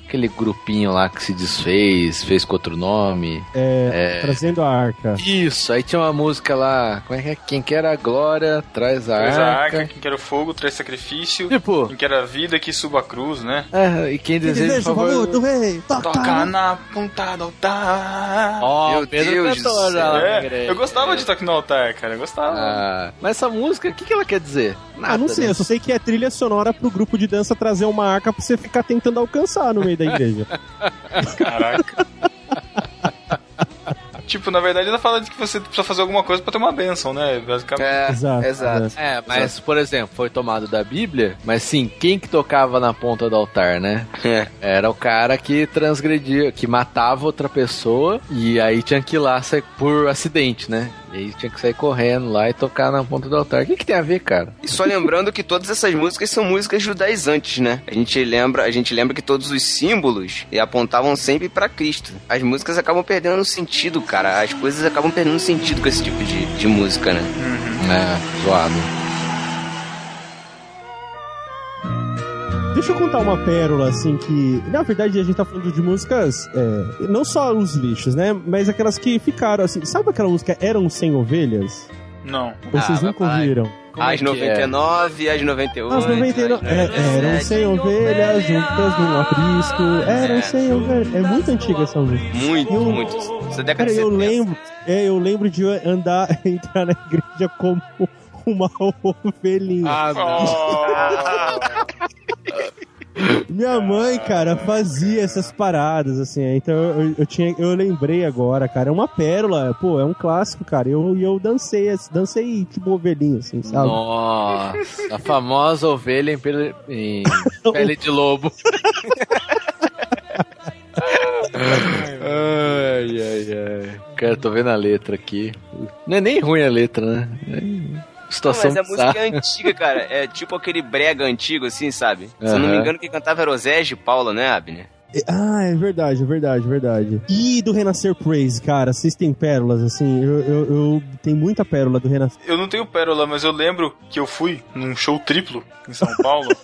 aquele grupinho lá que se desfez, fez com outro nome. É, Trazendo a arca. Isso, aí tinha uma música lá, como é que é? Quem quer a glória, traz a Traz a arca. arca, quem quer o fogo, traz sacrifício. Tipo, Quem quer a vida, que suba a cruz, né? é, e quem deseja, por favor... do rei. Toca na ponta do altar. Ó, Meu o Pedro Deus cantou É, igreja. eu gostava de toque no altar, cara. Eu gostava. Ah, mas essa música, o que, que ela quer dizer? Ah, não sei, né? eu só sei que é trilha sonora pro grupo de dança trazer uma arca pra você ficar tentando alcançar no meio da igreja. Caraca. tipo, na verdade, ela fala de que você precisa fazer alguma coisa pra ter uma bênção, né? Basicamente. É, Exato, exato. É, mas, por exemplo, foi tomado da Bíblia, mas sim, quem que tocava na ponta do altar, né? É. Era o cara que transgredia, que matava outra pessoa e aí tinha que ir lá sair por acidente, né? E aí tinha que sair correndo lá e tocar na ponta do altar. O que, que tem a ver, cara? E só lembrando que todas essas músicas são músicas judaizantes, né? A gente lembra, a gente lembra que todos os símbolos apontavam sempre pra Cristo. As músicas acabam perdendo sentido, cara. As coisas acabam perdendo sentido com esse tipo de, de música, né? É, zoado. Deixa eu contar uma pérola, assim, que. Na verdade, a gente tá falando de músicas. é, não só os lixos, né? Mas aquelas que ficaram, assim. Sabe aquela música Eram Sem Ovelhas? Não. Vocês Ah, nunca vai. ouviram? Como é As que é? 99, as 98. As 99. as É, 97. eram sem ovelhas juntas num aprisco. Eram É. sem ovelhas. É muito antiga essa música. Muito, Eu- muito. Essa década Cara, eu 70. lembro. É, eu lembro de andar, entrar na igreja como uma ovelhinha. Ah, não. Minha mãe, cara, fazia essas paradas, assim. Então eu, eu, tinha, eu lembrei agora, cara. É uma pérola, pô, é um clássico, cara. E eu, eu dancei, dancei tipo ovelhinha, assim, sabe? Nossa, a famosa ovelha em pele, em pele de lobo. ai, ai, ai. Cara, tô vendo a letra aqui. Não é nem ruim a letra, né? É... Não, situação mas a música é antiga, cara. É tipo aquele brega antigo, assim, sabe? Se eu não me engano, quem cantava era o Zé de Paula, né, Abner? Ah, é verdade, é verdade, é verdade. E do Renascer Praise, cara, vocês têm pérolas, assim, eu, eu, eu tenho muita pérola do Renascer. Eu não tenho pérola, mas eu lembro que eu fui num show triplo em São Paulo.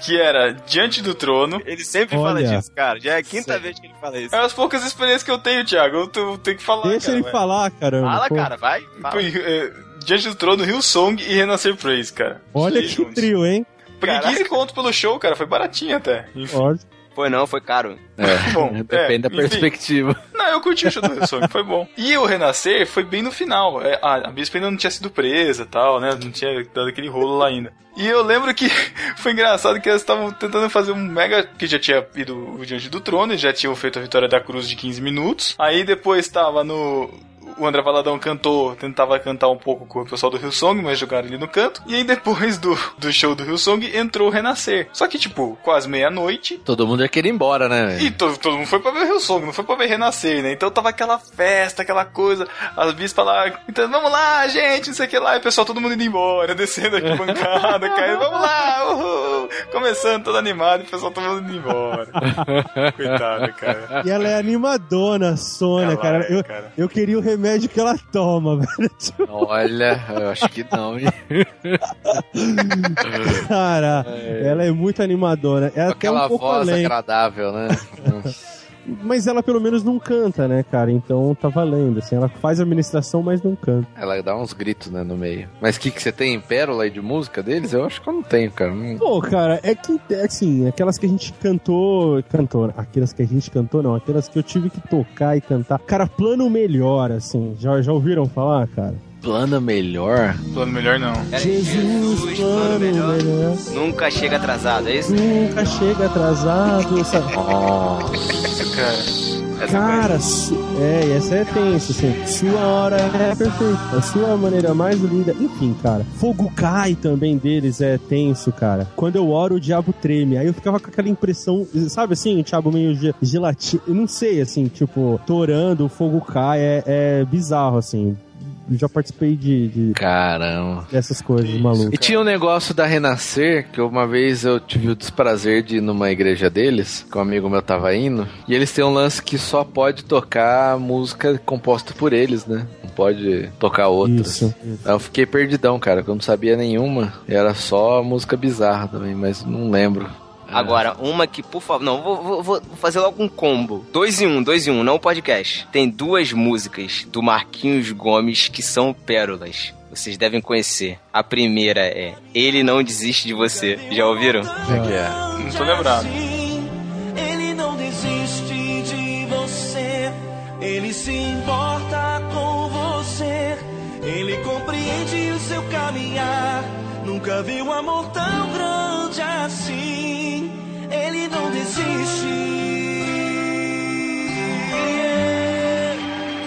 que era Diante do Trono. Ele sempre Olha. fala disso, cara. Já é a quinta vez que ele fala isso. É as poucas experiências que eu tenho, Thiago. Eu tenho, tenho que falar. Deixa cara, ele vai. falar, caramba. Fala, pô. cara, vai. Fala. Foi, é, Diante do Trono, Hillsong e Renascer Praise, cara. Olha que juntos. trio, hein? Paguei Caraca. 15 conto pelo show, cara. Foi baratinho até. Enfim. Foi não, foi caro. É, Bom, depende da é, enfim. perspectiva. Não, eu curti o show do Hillsong, foi bom. E o Renascer foi bem no final. É, a, a Bispa ainda não tinha sido presa e tal, né? Não tinha dado aquele rolo lá ainda. E eu lembro que foi engraçado que eles estavam tentando fazer um mega. que já tinha ido o Diante do Trono, eles já tinham feito a Vitória da Cruz de 15 minutos. Aí depois tava no. O André Valadão cantou, tentava cantar um pouco com o pessoal do Hillsong, mas jogaram ele no canto. E aí depois do, do show do Hillsong entrou o Renascer. Só que, tipo, quase meia-noite, Todo mundo ia querer ir embora, né, velho? e todo, todo mundo foi pra ver o Hillsong, não foi pra ver Renascer, né? Então tava aquela festa, aquela coisa, as bispas lá, então vamos lá, gente, não sei o que lá, e o pessoal, todo mundo indo embora, descendo aqui bancada, caindo, vamos lá, uhul, começando todo animado, e o pessoal todo mundo indo embora. Coitada, cara. E ela é animadona, Sônia, cara. é, Eu, cara. eu queria o remédio que ela toma, velho. Tipo, Olha, eu acho que não, hein? Cara, ela é muito animadora. É Com até aquela um pouco voz além. agradável, né? Mas ela pelo menos não canta, né, cara? Então tá valendo. Assim, ela faz a administração, mas não canta. Ela dá uns gritos, né, no meio. Mas o que, que você tem? Pérola aí de música deles? Eu acho que eu não tenho, cara. Não- Pô, cara, é que, é assim, aquelas que a gente cantou. Cantou, aquelas que a gente cantou, não. Aquelas que eu tive que tocar e cantar. Cara, plano melhor, assim. Já, já ouviram falar, cara? Plano melhor? Plano melhor não. Pera aí, Jesus, plano melhor. Nunca chega atrasado, é isso? Nunca chega atrasado. Sabe? Isso, cara. Essa Cara, é, essa é tenso, assim. Sua hora é perfeita, a sua maneira mais linda. Enfim, cara. Fogo cai também deles é tenso, cara. Quando eu oro, o diabo treme. Aí eu ficava com aquela impressão, sabe assim, o diabo meio ge- gelatino. Eu não sei, assim, tipo, torando, o fogo cai. É, é bizarro, assim. Já participei de, de- Caramba. dessas coisas Isso. malucas. E tinha um negócio da Renascer, que uma vez eu tive o desprazer de ir numa igreja deles, que um amigo meu tava indo, e eles têm um lance que só pode tocar música composta por eles, né? Não pode tocar outras. Isso. Aí eu fiquei perdidão, cara, que eu não sabia nenhuma. Era só música bizarra também, mas não lembro. Agora, uma que, por favor. Não, vou, vou- vou fazer logo um combo. Dois em um, dois em um, não podcast. Tem duas músicas do Marquinhos Gomes que são pérolas. Vocês devem conhecer. A primeira é Ele Não Desiste de Você. Já ouviram? Como é que é? Não tô lembrado. Ele não desiste de você. Ele se importa com você. Ele compreende o seu caminhar. Nunca vi um amor tão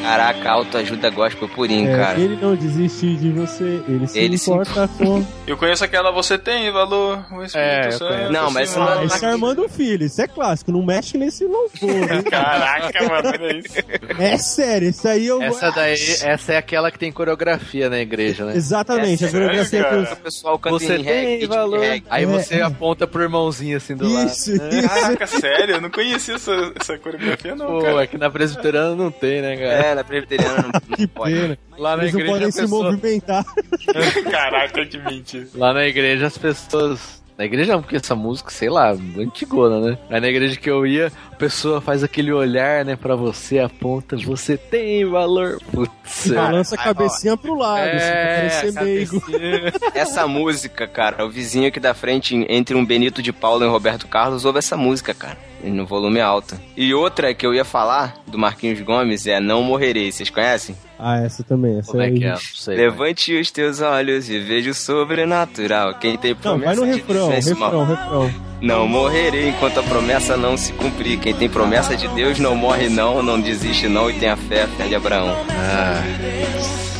Caraca, autoajuda gospel purinho, É, cara. ele não desiste de você, ele se Ele se importa com. Eu conheço aquela Você Tem Valor, o Espírito É, Santo. Não, mas assim, isso não é- esse é Armando Filho, isso é clássico, não mexe nesse louvor, hein? Caraca, mano, olha isso. É sério, isso aí eu. Essa daí, essa é aquela que tem coreografia na igreja, né? Exatamente, a Essa- coreografia que cara. eu... O pessoal canta Você em tem tipo valor. reggae. Aí É. você aponta pro irmãozinho assim do Isso, lado. né? isso. Caraca, sério? Eu não conhecia essa, essa coreografia, não, Pô, cara. é que na presbiteriana não tem, né, cara? É, na presbiteriana não, não Que pode. pena. Lá na Eles não igreja podem a se pessoa- movimentar. Caraca, que mentira. Lá na igreja as pessoas. Na igreja não, porque essa música, sei lá, antigona, né? Aí na igreja que eu ia, pessoa faz aquele olhar, né, pra você, aponta, você tem valor. Putz. E balança a cabecinha pro lado, assim, pra É, meigo. cabecinha. Essa música, cara, o vizinho aqui da frente, entre um Benito de Paula e um Roberto Carlos, ouve essa música, cara. E No volume alto. E outra que eu ia falar, do Marquinhos Gomes, é Não Morrerei. Vocês conhecem? Ah, essa também, essa Como é aí. que é? Não sei. Levante os teus olhos e veja o sobrenatural. Quem tem Não, promessa vai no refrão, refrão, refrão. Não morrerei enquanto a promessa não se cumprir. Quem tem promessa de Deus não morre não, não desiste não e tem a fé, fé de Abraão. Ah,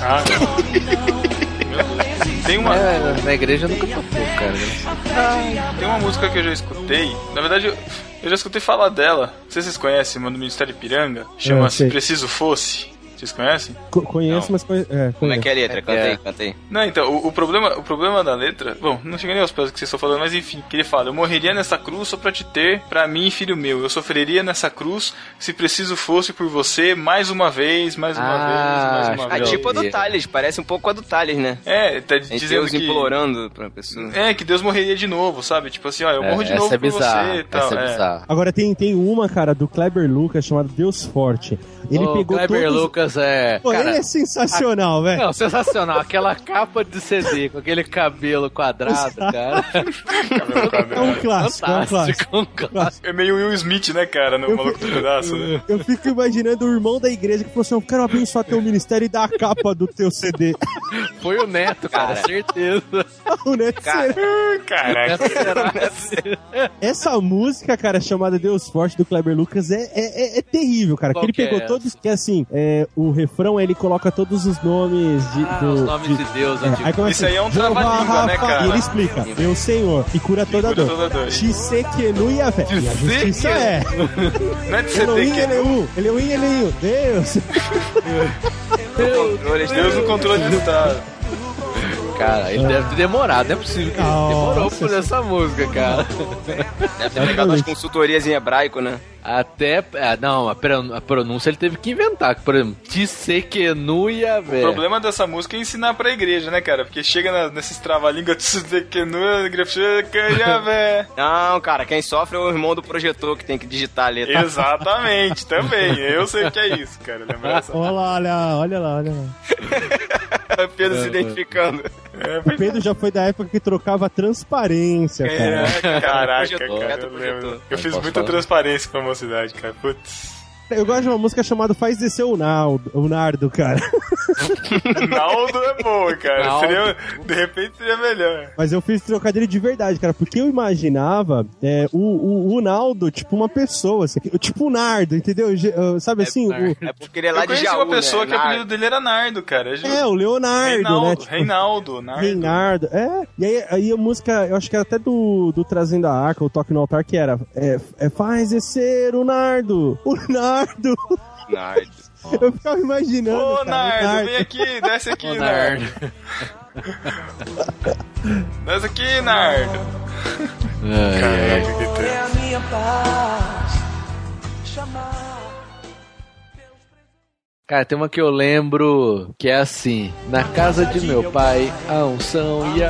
Ah, Tem uma, É, na igreja nunca tocou, cara. tem uma música que eu já escutei. Na verdade, eu, eu já escutei falar dela. Não sei se vocês conhecem, uma do Ministério Ipiranga. Chama Ah, Preciso Fosse. Vocês conhecem? Co- conheço, Não. mas conhe... é, Como é que é a letra? Canta É. aí, canta aí. Não, então, o, o problema, o problema da letra. Bom, não chega nem aos pés do que vocês estão falando, mas enfim, que ele fala: Eu morreria nessa cruz só pra te ter, pra mim, filho meu. Eu sofreria nessa cruz se preciso fosse por você mais uma vez, mais uma Ah, vez, mais uma Ah, vez. tipo a do. Thales, parece um pouco a do Thales, né? É, tá dizendo Deus que. implorando pra pessoa. É, que Deus morreria de novo, sabe? Tipo assim, ó, eu morro de É, novo essa é por você e tal. Essa é é. bizarra. Agora tem, tem uma, cara, do Kleber Lucas chamada Deus Forte. Ele o pegou Kleber todos... Lucas é. Pô, cara, ele é sensacional, velho. Não, sensacional. Aquela capa de CD com aquele cabelo quadrado, cara. É um clássico, é um clássico. Um clássico. É meio Will Smith, né, cara? No Eu Maluco do Pedaço, né? Eu fico imaginando o irmão da igreja que falou assim: Eu quero abençoar teu ministério e dar a capa do teu CD. Foi o Neto, cara, Cara. certeza. O Neto Cara. será? Caraca. Essa música, cara, chamada Deus Forte do Kleber Lucas é, é, é- é terrível, cara. Qual que ele é pegou essa? todos. Que assim, é, o refrão ele coloca todos os nomes de. Ah, do- os nomes de Deus É, aí começa Isso aí é um trava-língua, né, cara? E ele explica: Eu, Senhor, que cura toda cura dor. toda dor. Shisekenu e a fé. E a justiça é. Não é de Elohim, que é Eleu, Elohim, Eleu. Deus. Controle, Deus no controle do Estado. Cara, ele deve ter demorado, não é possível que ele demorou pra fazer essa música, cara. Deve ter pegado umas consultorias em hebraico, né? Até. ah, não, a pron- a pronúncia ele teve que inventar. Por exemplo, Tissekenu e a O problema dessa música é ensinar pra igreja, né, cara? Porque chega na, nesses trava-línguas que não é Não, cara, quem sofre é o irmão do projetor que tem que digitar a letra. Exatamente, também. Eu sei o que é isso, cara. Lembrança. Olha lá, olha, olha lá, olha lá. Pedro se identificando. É, O Pedro já foi da época que trocava a transparência, cara. é, caraca, Projetor, cara. Eu, lembro. eu fiz muita falar? transparência pra mocidade, cara. Putz. Eu gosto de uma música chamada Faz Descer o Naldo, o Nardo, cara. Naldo é boa, cara. Naldo. Seria, de repente seria melhor. Mas eu fiz trocadilho de verdade, cara, porque eu imaginava é, o, o, o Naldo, tipo uma pessoa, assim, tipo o Nardo, entendeu? Ge- uh, Sabe assim? O, É porque ele é lá eu de Jaú, uma pessoa né? que o apelido dele era Nardo, cara. Ju- é, o Leonardo, Reinaldo, né? Tipo, Reinaldo, Nardo. Reinaldo, é. E aí, aí a música, eu acho que era até do, do Trazendo a Arca, o Toque no Altar, que era é, é, Faz descer o Nardo, o Nardo. Nardo. Eu ficava imaginando. Ô, cara, o Nardo, vem aqui, desce aqui, Ô, Nardo. Nardo. Desce aqui, Nardo. Ai. Caraca, que É a minha paz. Chamar. Cara, tem uma que eu lembro que é assim: Na casa de meu pai, a unção e a.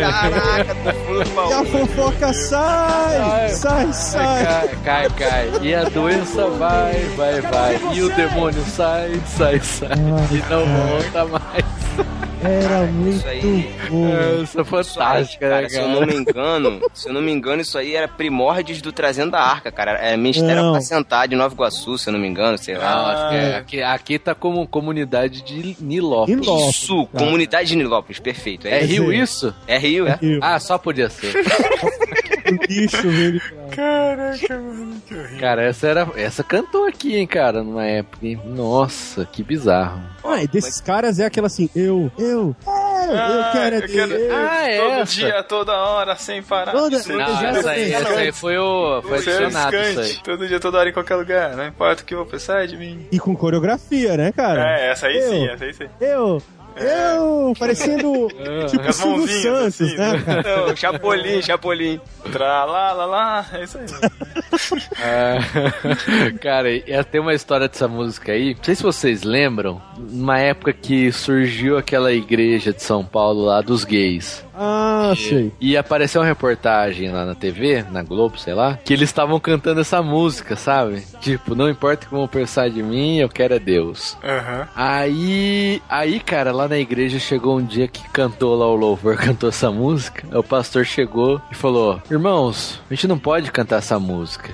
Caraca, tá E a fofoca sai, sai, sai. Cai, cai, cai. E a doença vai, vai, vai. E o demônio sai, sai, sai. E não volta mais. Era muito isso aí- bom. É Isso aí, fantástica, cara, né, se eu não cara? me engano, se eu não me engano, isso aí era primórdios do Trazendo a Arca, cara. É Ministério. Apacentar de Nova Iguaçu, se eu não me engano, sei lá. acho que é, aqui, aqui tá como comunidade de Nilópolis. Nilópolis. Isso, cara. comunidade de Nilópolis, perfeito. É É, Rio isso? é Rio, é? Rio. Ah, só podia ser. Lixo, velho. Caraca, mano, que horrível. Cara, essa era. Essa cantou aqui, hein, cara, numa época, hein? Nossa, que bizarro. Ah, e desses caras é aquela assim, eu, eu, eu, eu Ah, quero é eu quero- ter, eu. Ah, é Todo essa. dia, toda hora, sem parar. Toda- Não, já essa aí, essa aí foi o. Foi é adicionado isso aí. Todo dia, toda hora, em qualquer lugar. Não importa o que eu vou pensar de mim. E com coreografia, né, cara? É, essa aí Eu. sim, essa aí sim. Eu, eu, parecendo tipo As Silvio Santos, assim, né, né? cara? Não, Chapolin, Chapolin. Tra lá, lá, lá. É isso aí. É, cara, tem uma história dessa música aí. Não sei se vocês lembram, numa época que surgiu aquela igreja de São Paulo lá dos gays. Ah, sei. E apareceu uma reportagem lá na TV, na Globo, sei lá, que eles estavam cantando essa música, sabe? Tipo, não importa como pensar de mim, eu quero é Deus. Aham. Aí, aí, cara, lá na igreja chegou um dia que cantou lá o louvor, cantou essa música. Aí O pastor chegou e falou: Irmãos, a gente não pode cantar essa música.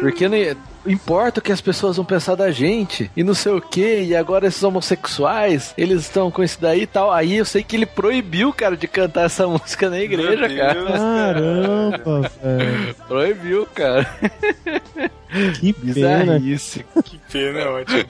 Porque não importa o que as pessoas vão pensar da gente e não sei o que. E agora esses homossexuais, eles estão com isso daí e tal. Aí eu sei que ele proibiu, cara, de cantar essa música na igreja, Meu cara. Deus. Caramba, velho. Proibiu, cara. Que pena. Bizarrice. Que pena, é ótimo.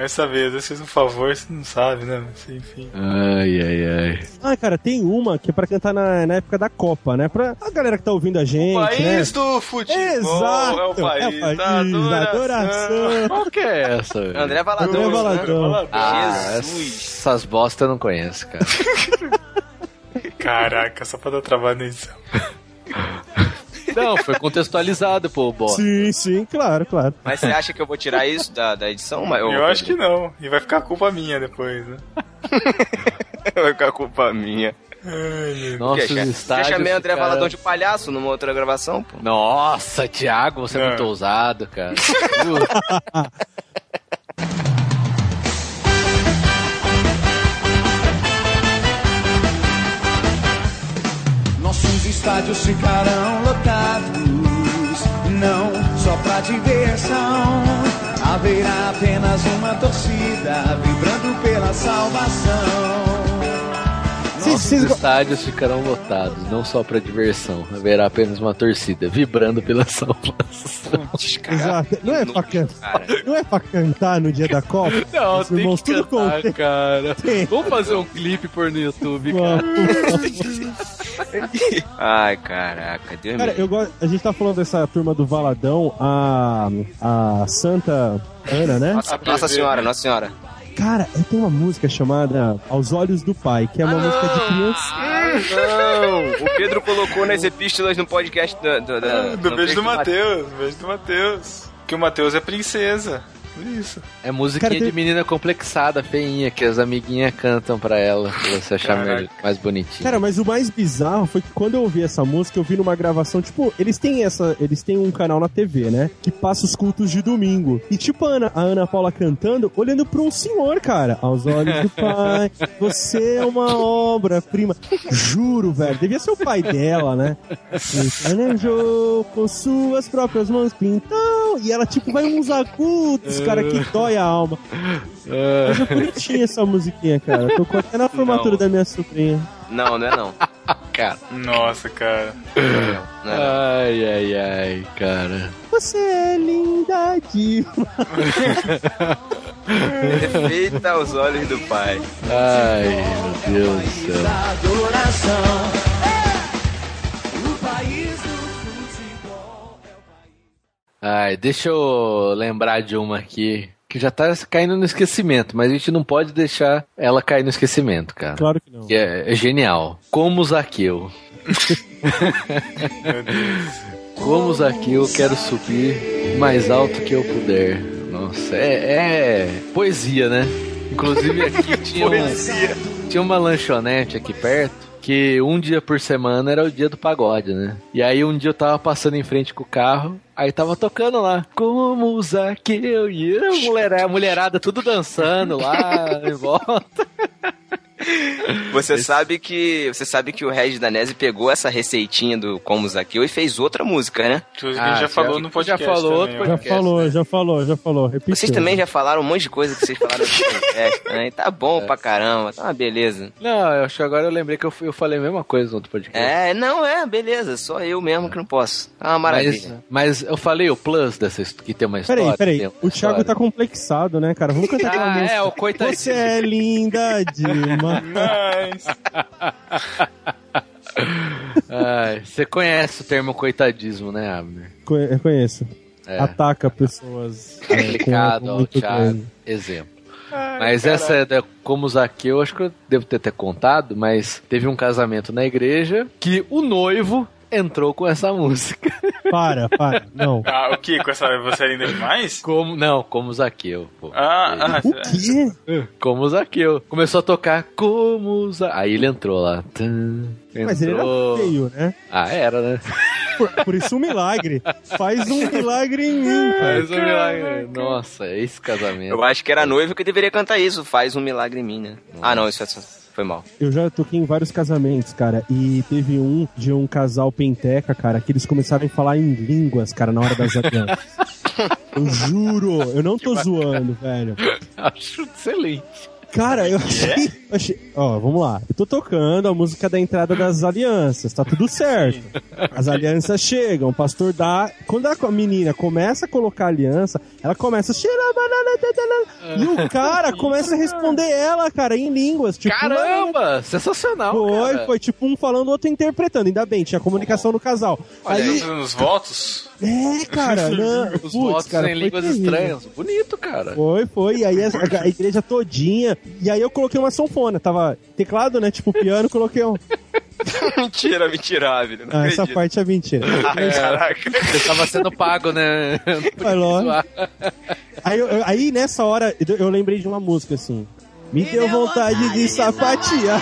Vai saber, às vezes fez um favor, você não sabe, né? Mas, enfim. Ai, ai, ai. Ah, cara, tem uma que é pra cantar na, na época da Copa, né? Pra a galera que tá ouvindo a gente, o país né? do futebol Exato! é o país, é o país da da adoração. adoração. Qual que é essa, velho? André Valadão. André né? Valadão. Ah, Jesus. essas bosta eu não conheço, cara. Caraca, só pra dar trabalho na edição. Não, foi contextualizado, pô, bosta. Sim, sim, claro, claro. Mas você acha que eu vou tirar isso da, da edição? Mas, Eu acho que não. E vai ficar culpa minha depois, né? Vai ficar culpa minha. Ai, meu Nossos Porque já, chamei André ficaram- Valadão de palhaço numa outra gravação, pô. Nossa, Thiago, você é Não. muito ousado, cara. estádios ficarão lotados, não só pra diversão. Haverá apenas uma torcida vibrando pela salvação. Vocês- go- estádios ficarão lotados, não só pra diversão. Haverá apenas uma torcida vibrando pela salvação. Exato. Não é, pra can... não é pra cantar no dia da Copa? Não, Os tem irmãos que cantar, contente. cara. Tem. Vamos fazer um clipe por no YouTube, cara. Ai, caraca, Deus Cara, eu gosto. A gente tá falando dessa turma do Valadão, a. a Santa Ana, né? Nossa, Nossa Senhora, Nossa Senhora. Cara, eu tenho uma música chamada Aos Olhos do Pai, que é uma música de criança. Não! O Pedro colocou nas epístolas no podcast do, do, do, Do no beijo do Matheus, do beijo do Matheus. Que o Matheus é princesa. Por isso. É musiquinha Cara, tem- de menina complexada, feinha, que as amiguinhas cantam pra ela, pra você achar melhor- mais bonitinho. Cara, mas o mais bizarro foi que quando eu ouvi essa música, eu vi numa gravação, tipo, eles têm essa. Eles têm um canal na TV, né? Que passa os cultos de domingo. E tipo, a Ana, a Ana Paula cantando, olhando pra um senhor, cara. Aos olhos do pai, você é uma obra-prima. Juro, velho. Devia ser o pai dela, né? E planejou com suas próprias mãos pintão. E ela, tipo, vai uns agudos, cara, que dói a alma. Mas é bonitinha essa musiquinha, cara. Tocou até na formatura Não. da minha sobrinha. Não, não é não. cara. Nossa, cara. Não é não. Ai, ai, ai, cara. Você é linda demais. Perfeita aos olhos do pai. Ai, meu Deus do céu. Ai, deixa eu lembrar de uma aqui que já tá caindo no esquecimento, mas a gente não pode deixar ela cair no esquecimento, cara. Claro que não. Que é, é genial. Como Zaqueu. Meu Deus. Como Zaqueu, quero subir mais alto que eu puder. Nossa, é, é poesia, né? Inclusive aqui tinha, um, tinha uma lanchonete aqui perto que um dia por semana era o dia do pagode, né? E aí um dia eu tava passando em frente com o carro, aí tava tocando lá, como Zaqueu, e a mulherada, a mulherada tudo dançando lá em volta. Você sabe que você sabe que o Regis Danese pegou essa receitinha do Como Zaqueu e fez outra música, né? Tudo Ah, a gente já já- falou no já podcast. falou outro também, ó. Já podcast, falou, já falou, já falou. Repetiu. Vocês também já falaram um monte de coisa que vocês falaram no podcast, né? Tá bom pra caramba, tá uma beleza. Não, eu acho que agora eu lembrei que eu, fui- eu falei a mesma coisa no outro podcast. É, não é, beleza, só eu mesmo que não posso. Tá uma maravilha. Mas, mas eu falei o plus dessa que tem uma história. Peraí, peraí. uma O Thiago tá complexado, né, cara? Vamos cantar aquela Ah, música. é, o coitadinho. Você é linda demais. Nice. Ai, Você conhece o termo coitadismo, né, Abner? Co- Eu conheço. É. Ataca pessoas. é, com Thiago. Exemplo. Mas essa é da, como Zaqueu, acho que eu devo ter até contado, mas teve um casamento na igreja que o noivo entrou com essa música. Para, para. Não. Ah, o que? Com essa você é linda demais? Como, não, como Zaqueu, pô. Ah, ah, O quê? Como Zaqueu. Começou a tocar como Zaqueu. Aí ele entrou lá. Tum, Mas ele era entrou. feio, né? Ah, era, né? Por, por isso um milagre. Faz um milagre em mim, cara. Mas o milagre. Nossa, esse casamento. Eu acho que era noivo que deveria cantar isso, faz um milagre em mim, né? Ah, não, isso é só- foi mal. Eu já toquei em vários casamentos, cara, e teve um de um casal penteca, cara, que eles começaram a falar em línguas, cara, na hora das alianças. Eu juro, eu não tô zoando, velho. Acho excelente. Cara, eu achei, eu achei- Ó, vamos lá. Eu tô tocando a música da entrada das alianças, tá tudo certo. As alianças chegam, o pastor dá. Quando a menina começa a colocar a aliança, ela começa. "Xira banana E o cara começa a responder ela, cara, em línguas. Tipo, Caramba! Sensacional, Foi, cara. foi tipo um falando, o outro interpretando. Ainda bem, tinha comunicação no casal. Olha Aí, nos votos. é, cara, não, Os putz, votos cara, em línguas terrível. estranhas. Bonito, cara. Foi, foi. E aí a, a igreja todinha. E aí eu coloquei uma sanfona. Tava teclado, né? Tipo piano, coloquei um. mentira. Não Ah, essa parte é mentira. Ai, caraca. Você tava sendo pago, né? Aí, eu- eu- aí nessa hora eu, lembrei de uma música assim. Me, deu vontade, de sapatear.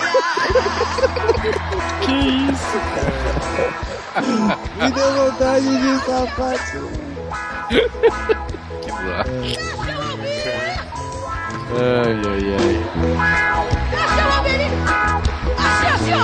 que isso, cara? Me deu vontade de sapatear. Ai, ai, ai. Assim, assim, ó.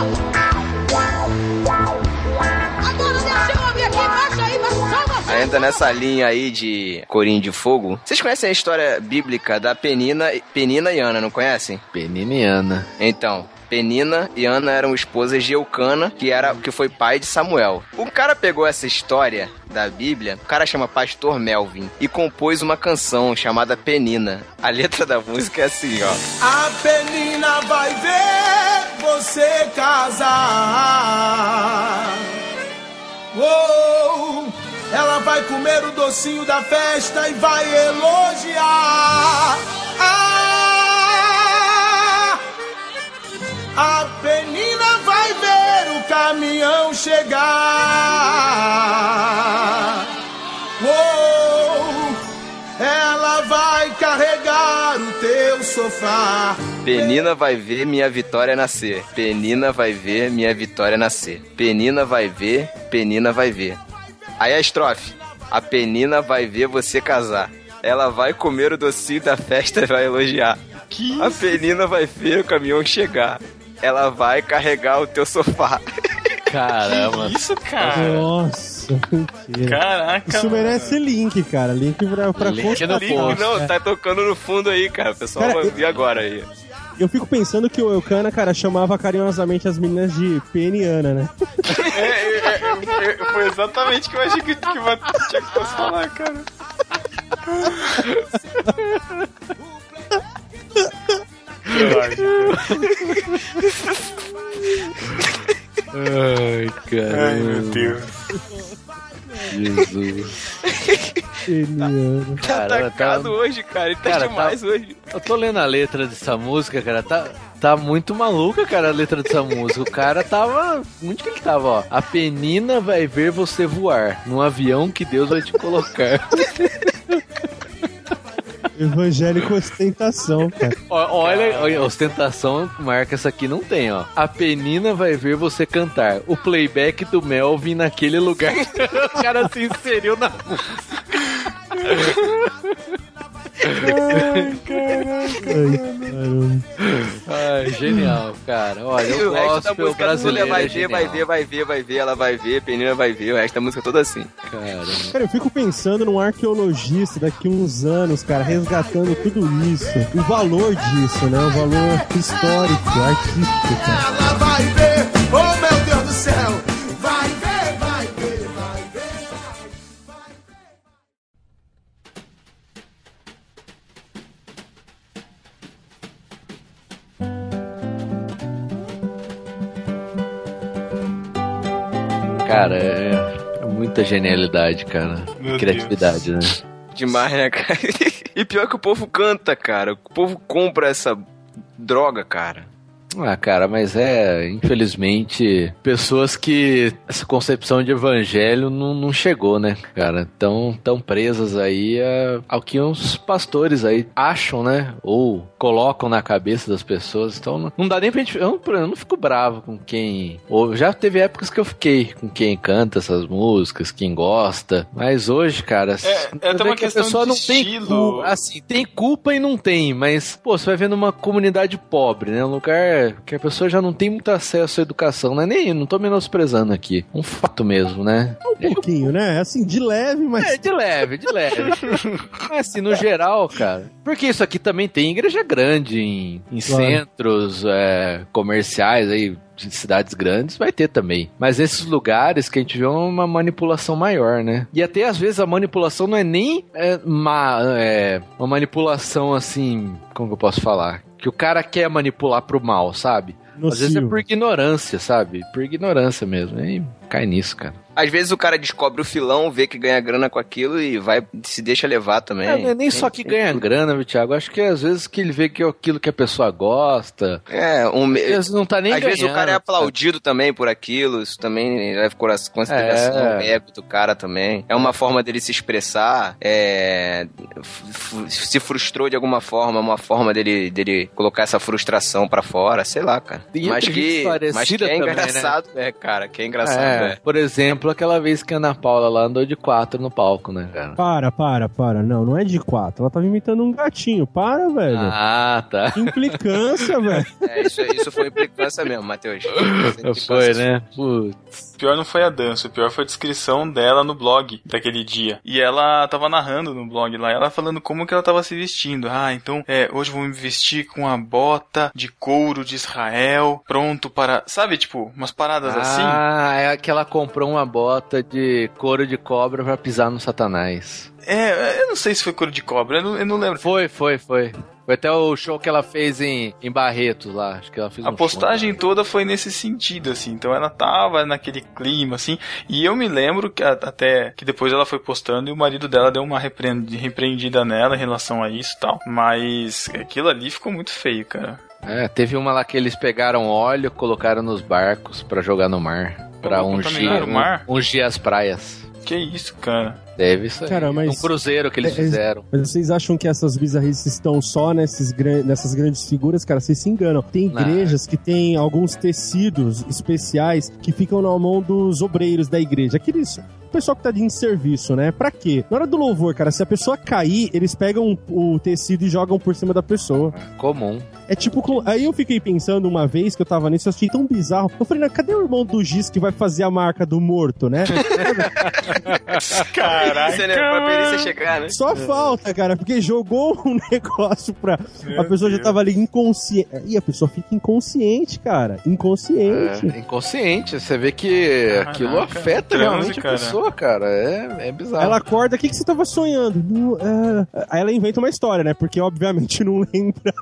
Agora deixa eu aqui. Baixa aí, só você. Ainda nessa linha aí de Corinho de Fogo, vocês conhecem a história bíblica da Penina, Penina e Ana, não conhecem? Peniniana. Então, Penina e Ana eram esposas de Eucana, que era que foi pai de Samuel. O cara pegou essa história da Bíblia, o cara chama Pastor Melvin, e compôs uma canção chamada Penina. A letra da música é assim, ó. A Penina vai ver você casar. Uou! Ela vai comer o docinho da festa e vai elogiar. Ah! A Penina vai ver o caminhão chegar. Uou! Ela vai carregar o teu sofá. Penina vai ver minha vitória nascer. Penina vai ver minha vitória nascer. Penina vai ver, Penina vai ver. Aí a estrofe. A Penina vai ver você casar. Ela vai comer o docinho da festa e vai elogiar. Que A Penina vai ver o caminhão chegar. Ela vai carregar o teu sofá. Caramba. isso, cara? Nossa, mentira. Caraca. Isso mano. merece link, cara. Link pra, pra Link no constatação. post. Não, tá tocando no fundo aí, cara. O pessoal Cara, vai eu- ouvir agora aí. Eu fico pensando que o Eucana, cara, chamava carinhosamente as meninas de peniana, né? É, é, é, é, foi exatamente o que eu achei que, que o tinha que fosse falar, cara. Ai, caramba. Ai, meu Deus. Jesus. Peniana. Tá Caramba, atacado tá- hoje, cara. Ele tá Cara, demais tá- hoje. Eu tô lendo a letra dessa música, cara. Tá, tá muito maluca, cara, a letra dessa música. O cara tava. Onde que ele tava, ó? A penina vai ver você voar num avião que Deus vai te colocar. Evangélico ostentação, cara. Olha, olha, ostentação, marca essa aqui não tem, ó. A penina vai ver você cantar. O playback do Melvin naquele lugar. o cara se inseriu na Ai, caramba. Ai, genial, cara. Olha, eu o resto da gosto pelo música brasileiro. vai é ver, vai ver, vai ver, vai ver, ela vai ver, Penina vai ver, o resto da música é toda assim. Caramba. Cara, eu fico pensando num arqueologista daqui uns anos, cara, resgatando tudo isso. O valor disso, né? O valor histórico, artístico, cara. Ela vai ver, Cara, é, é muita genialidade, cara. Meu Criatividade, né? Demais, né, cara? E pior que o povo canta, cara. O povo compra essa droga, cara. Ah, cara, mas é, infelizmente, pessoas que essa concepção de evangelho não, não chegou, né, cara? Tão, tão presas aí a- ao que os pastores aí acham, né? Ou colocam na cabeça das pessoas. Então não, não dá nem pra gente. Eu não, eu não fico bravo com quem. Ou já teve épocas que eu fiquei com quem canta essas músicas, quem gosta. Mas hoje, cara. é você até uma que a questão pessoa de não tem estilo. cu- assim, tem culpa e não tem, mas, pô, você vai vendo uma comunidade pobre, né? Um lugar que a pessoa já não tem muito acesso à educação, não é nem, não tô menosprezando aqui. Um fato mesmo, né? Um pouquinho, né? Assim, de leve, mas. É, de leve, de leve. Mas assim, no geral, cara. Porque isso aqui também tem igreja grande em, em Claro. centros é, comerciais aí, de cidades grandes, vai ter também. Mas esses lugares que a gente vê uma manipulação maior, né? E até às vezes a manipulação não é nem é, má, é, uma manipulação assim, como que eu posso falar? Que o cara quer manipular pro mal, sabe? Às vezes é por ignorância, sabe? Por ignorância mesmo. E cai nisso, cara. Às vezes o cara descobre o filão, vê que ganha grana com aquilo e vai se deixa levar também. É, não é nem só que ganha grana, viu, Thiago? Acho que às vezes que ele vê que é aquilo que a pessoa gosta. É, um, Às vezes não tá nem Às ganhando. vezes o cara é aplaudido também por aquilo, isso também leva coração- consideração É. o ego do cara também. É uma forma dele se expressar, é, se frustrou de alguma forma, é uma forma dele, dele colocar essa frustração pra fora, sei lá, cara. Tem mas, que, mas que é também, né? engraçado, é, cara, que é engraçado, É, é. por exemplo, aquela vez que a Ana Paula lá andou de quatro no palco, né, cara? Para, para, para. Não, não é de quatro. Ela tava imitando um gatinho. Para, velho. Ah, tá. Que implicância, velho. É, isso, isso foi implicância mesmo, Matheus. Foi, né? Putz. O pior não foi a dança, o pior foi a descrição dela no blog daquele dia. E ela tava narrando no blog lá, ela falando como que ela tava se vestindo. Ah, então, é, hoje eu vou me vestir com a bota de couro de Israel, pronto para, sabe, tipo, umas paradas assim. Ah, é que ela comprou uma bota de couro de cobra pra pisar no satanás. É, eu não sei se foi couro de cobra, eu não, eu não lembro. Foi, foi, foi. Foi até o show que ela fez em, em Barretos lá. Acho que ela fez A um postagem show, toda foi nesse sentido, assim. Então ela tava naquele clima, assim. E eu me lembro que até que depois ela foi postando e o marido dela deu uma repreend- repreendida nela em relação a isso e tal. Mas aquilo ali ficou muito feio, cara. É, teve uma lá que eles pegaram óleo, colocaram nos barcos pra jogar no mar. Pra ungir, o mar? um- ungir as praias. Que isso, cara. Deve aí. Cara, mas- Um cruzeiro que eles É- é- fizeram. Mas vocês acham que essas bizarrices estão só nesses gran- nessas grandes figuras? Cara, vocês se enganam. Tem Não. igrejas que tem alguns tecidos especiais que ficam na mão dos obreiros da igreja. Aqueles. O pessoal que tá de serviço, né? Pra quê? Na hora do louvor, cara, se a pessoa cair, eles pegam o tecido e jogam por cima da pessoa. Comum. É tipo. Aí eu fiquei pensando uma vez que eu tava nisso, eu achei tão bizarro. Eu falei, "Não, cadê o irmão do Giz que vai fazer a marca do morto, né? Caraca. Né? Pra perícia chegar, né? Só falta, cara, porque jogou um negócio pra. Meu a pessoa já Deus. tava ali inconsciente. E a pessoa fica inconsciente, cara. Inconsciente. É, inconsciente. Você vê que Caraca, aquilo afeta realmente cara. a pessoa, cara. É, é bizarro. Ela acorda, o que, que você tava sonhando? Não, é... Aí ela inventa uma história, né? Porque obviamente não lembra.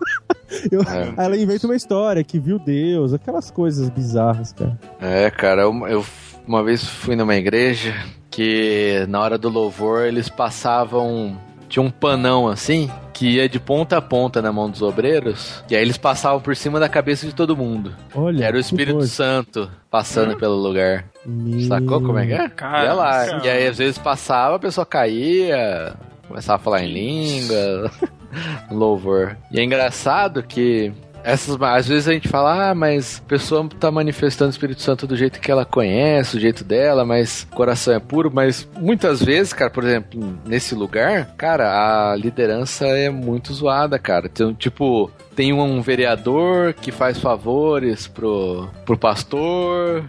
Eu- É. Ela inventa uma história que viu Deus, aquelas coisas bizarras, cara. É, cara, eu, eu uma vez fui numa igreja que na hora do louvor eles passavam. Tinha um panão assim que ia de ponta a ponta na mão dos obreiros. E aí eles passavam por cima da cabeça de todo mundo. Olha. Era o Espírito coisa. Santo passando pelo lugar. Meu- Sacou como é que é? Cara, Ia lá. cara. E aí às vezes passava, a pessoa caía, começava a falar em língua, louvor. E é engraçado que essas, às vezes a gente fala, ah, mas a pessoa tá manifestando o Espírito Santo do jeito que ela conhece, o jeito dela, mas o coração é puro, mas muitas vezes, cara, por exemplo, nesse lugar, cara, a liderança é muito zoada, cara. Tipo, tem um vereador que faz favores pro, pro pastor,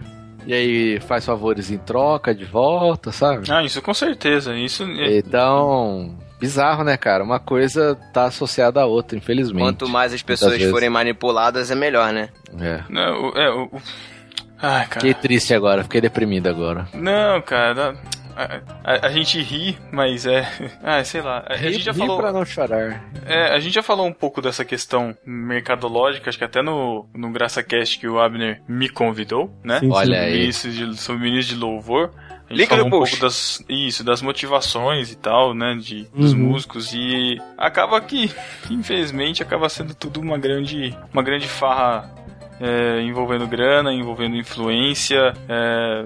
e aí faz favores em troca de volta, sabe? Ah, isso com certeza. Isso é- Então, bizarro, né, cara? Uma coisa tá associada à outra, infelizmente. Quanto mais as pessoas forem manipuladas, é melhor, né? É. Não, é, o- Ai, cara. Fiquei triste agora, fiquei deprimido agora. Não, cara. A, a- a gente ri, mas é. Ah, sei lá. A, a gente já Ri falou. pra não chorar. É, a gente já falou um pouco dessa questão mercadológica, acho que até no, no GraçaCast que o Abner me convidou, né? Sim, sim. Olha aí. Sobre ministro de louvor. A gente Link falou um post. pouco das, isso, das motivações e tal, né, de, dos Uhum. músicos e acaba que, infelizmente, acaba sendo tudo uma grande, uma grande farra é, envolvendo grana, envolvendo influência, é,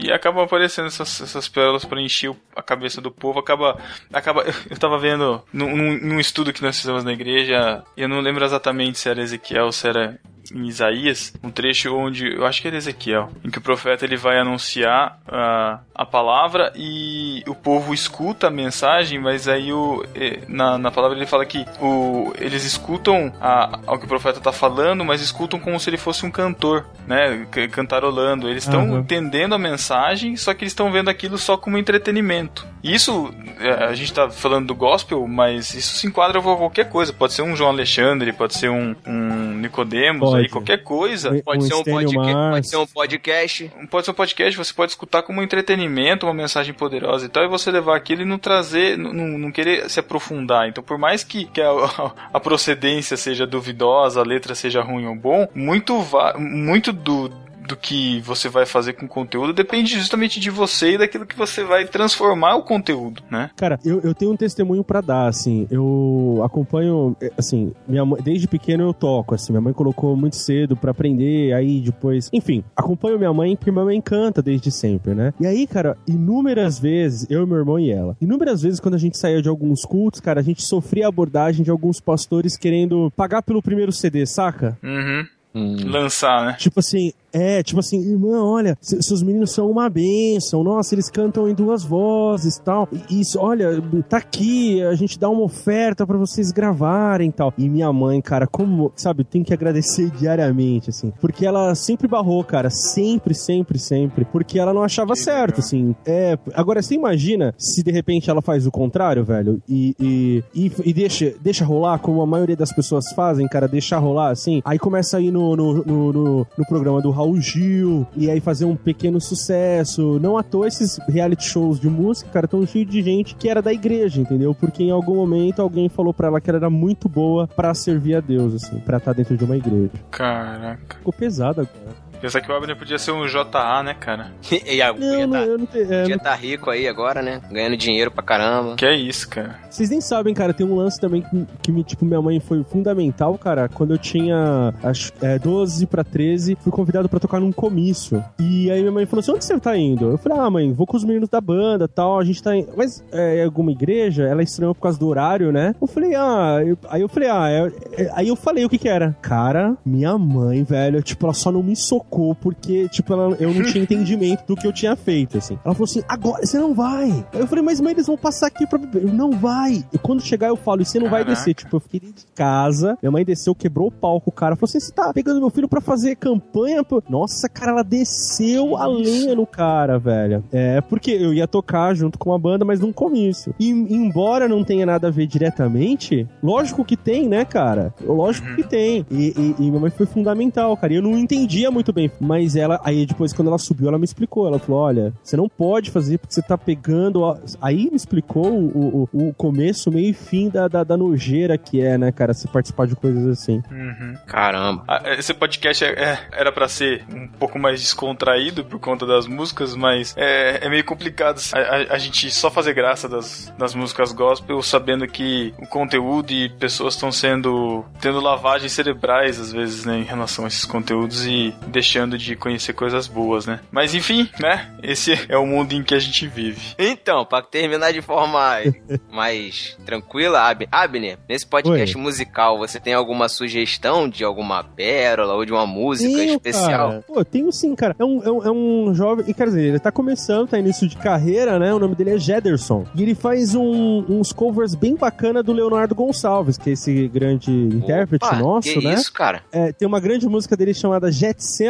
e acaba aparecendo essas, essas pérolas para encher a cabeça do povo. Acaba. acaba eu tava vendo num, num- num estudo que nós fizemos na igreja. Eu não lembro exatamente se era Ezequiel ou se era em Isaías. Um trecho onde. Eu acho que era Ezequiel. Em que o profeta ele vai anunciar a a palavra e o povo escuta a mensagem, mas aí o, eh, na, na palavra ele fala que o, eles escutam a, ao que o profeta está falando, mas escutam como se ele fosse um cantor, né? Cantarolando. Eles estão Aham. entendendo a mensagem, só que eles estão vendo aquilo só como entretenimento. Isso, eh, a gente está falando do gospel, mas isso se enquadra com qualquer coisa. Pode ser um João Alexandre, pode ser um, um Nicodemos aí qualquer coisa. Pode Um ser um podcast, pode ser um podcast. Pode ser um podcast, você pode escutar como um entretenimento, uma mensagem poderosa e tal, e você levar aquilo e não trazer, não, não querer se aprofundar. Então, por mais que, que a, a procedência seja duvidosa, a letra seja ruim ou bom, muito, muito do, do que você vai fazer com o conteúdo depende justamente de você e daquilo que você vai transformar o conteúdo, né? Cara, eu, eu tenho um testemunho pra dar, assim. Eu acompanho, eh, assim, minha mãe, desde pequeno eu toco, assim. Minha mãe colocou muito cedo pra aprender, aí depois. Enfim, acompanho minha mãe porque minha mãe canta desde sempre, né? E aí, cara, inúmeras vezes, eu, meu irmão e ela, inúmeras vezes quando a gente saía de alguns cultos, cara, a gente sofria a abordagem de alguns pastores querendo pagar pelo primeiro CD, saca? Uhum. Hum. Lançar, né? Tipo assim, é, tipo assim, irmão, olha, se- seus meninos são uma bênção, nossa, eles cantam em duas vozes tal. E Isso, olha, tá aqui, a gente dá uma oferta pra vocês gravarem tal. E minha mãe, cara, como, sabe, tem que agradecer diariamente, assim. Porque ela sempre barrou, cara, sempre, sempre, sempre. Porque ela não achava certo, assim. É, agora você imagina se de repente ela faz o contrário, velho, e, e, e, e deixa, deixa rolar, como a maioria das pessoas fazem, cara, deixar rolar, assim. Aí começa a ir no, no, no, no, no programa do Raul Gil, e aí fazer um pequeno sucesso. Não à toa esses reality shows de música, cara, tão cheios de gente que era da igreja, entendeu? Porque em algum momento alguém falou pra ela que ela era muito boa pra servir a Deus, assim, pra estar dentro de uma igreja. Caraca. Ficou pesado agora. Pensar que o Abner podia ser um JA, né, cara? e a, Não, tá, não podia tá rico aí agora, né? Ganhando dinheiro pra caramba. Que é isso, cara. Vocês nem sabem, cara, tem um lance também que, que me, tipo, minha mãe foi fundamental, cara. Quando eu tinha acho, é, 12 pra 13, fui convidado pra tocar num comício. E aí minha mãe falou assim: onde você tá indo? Eu falei, ah, mãe, vou com os meninos da banda tal. A gente tá em. Mas é é alguma igreja? Ela estranhou por causa do horário, né? Eu falei, ah, eu- aí eu falei, ah, é- é- aí eu falei o que que era. Cara, minha mãe, velho, tipo, ela só não me socou porque, tipo, ela, eu não tinha entendimento do que eu tinha feito, assim. Ela falou assim, agora você não vai. Eu falei, mas mãe, eles vão passar aqui pra beber. Eu, não vai. E quando chegar eu falo, e você não vai Caraca. descer. Tipo, eu fiquei dentro de casa, minha mãe desceu, quebrou o palco, o cara falou assim, você tá pegando meu filho pra fazer campanha? pô?" Nossa, cara, ela desceu a lenha no cara, velho. É, porque eu ia tocar junto com a banda, mas num comício. E embora não tenha nada a ver diretamente, lógico que tem, né, cara? Lógico que tem. E, e, e minha mãe foi fundamental, cara. E eu não entendia muito bem. Mas ela, aí depois, quando ela subiu, ela me explicou. Ela falou: olha, você não pode fazer porque você tá pegando. a-" Aí me explicou o, o, o começo, meio e fim da, da, da nojeira que é, né, cara, se participar de coisas assim. Uhum. Caramba. Ah, Esse podcast é- é- era pra ser um pouco mais descontraído por conta das músicas, mas é, é meio complicado a, a- a gente só fazer graça das, das músicas gospel, sabendo que o conteúdo e pessoas estão sendo tendo lavagens cerebrais às vezes, né, em relação a esses conteúdos e deixando de conhecer coisas boas, né? Mas enfim, né? Esse é o mundo em que a gente vive. Então, pra terminar de forma mais, tranquila, Ab- Abner, nesse podcast musical, você tem alguma sugestão de alguma pérola ou de uma música Tenho, especial? Cara. Pô, tenho sim, cara. É um, é, um, é um jovem. E quer dizer, ele tá começando, tá início de carreira, né? O nome dele é Jederson. E ele faz um- uns covers bem bacana do Leonardo Gonçalves, que é esse grande intérprete Opa, nosso, que né? isso, cara? É, tem uma grande música dele chamada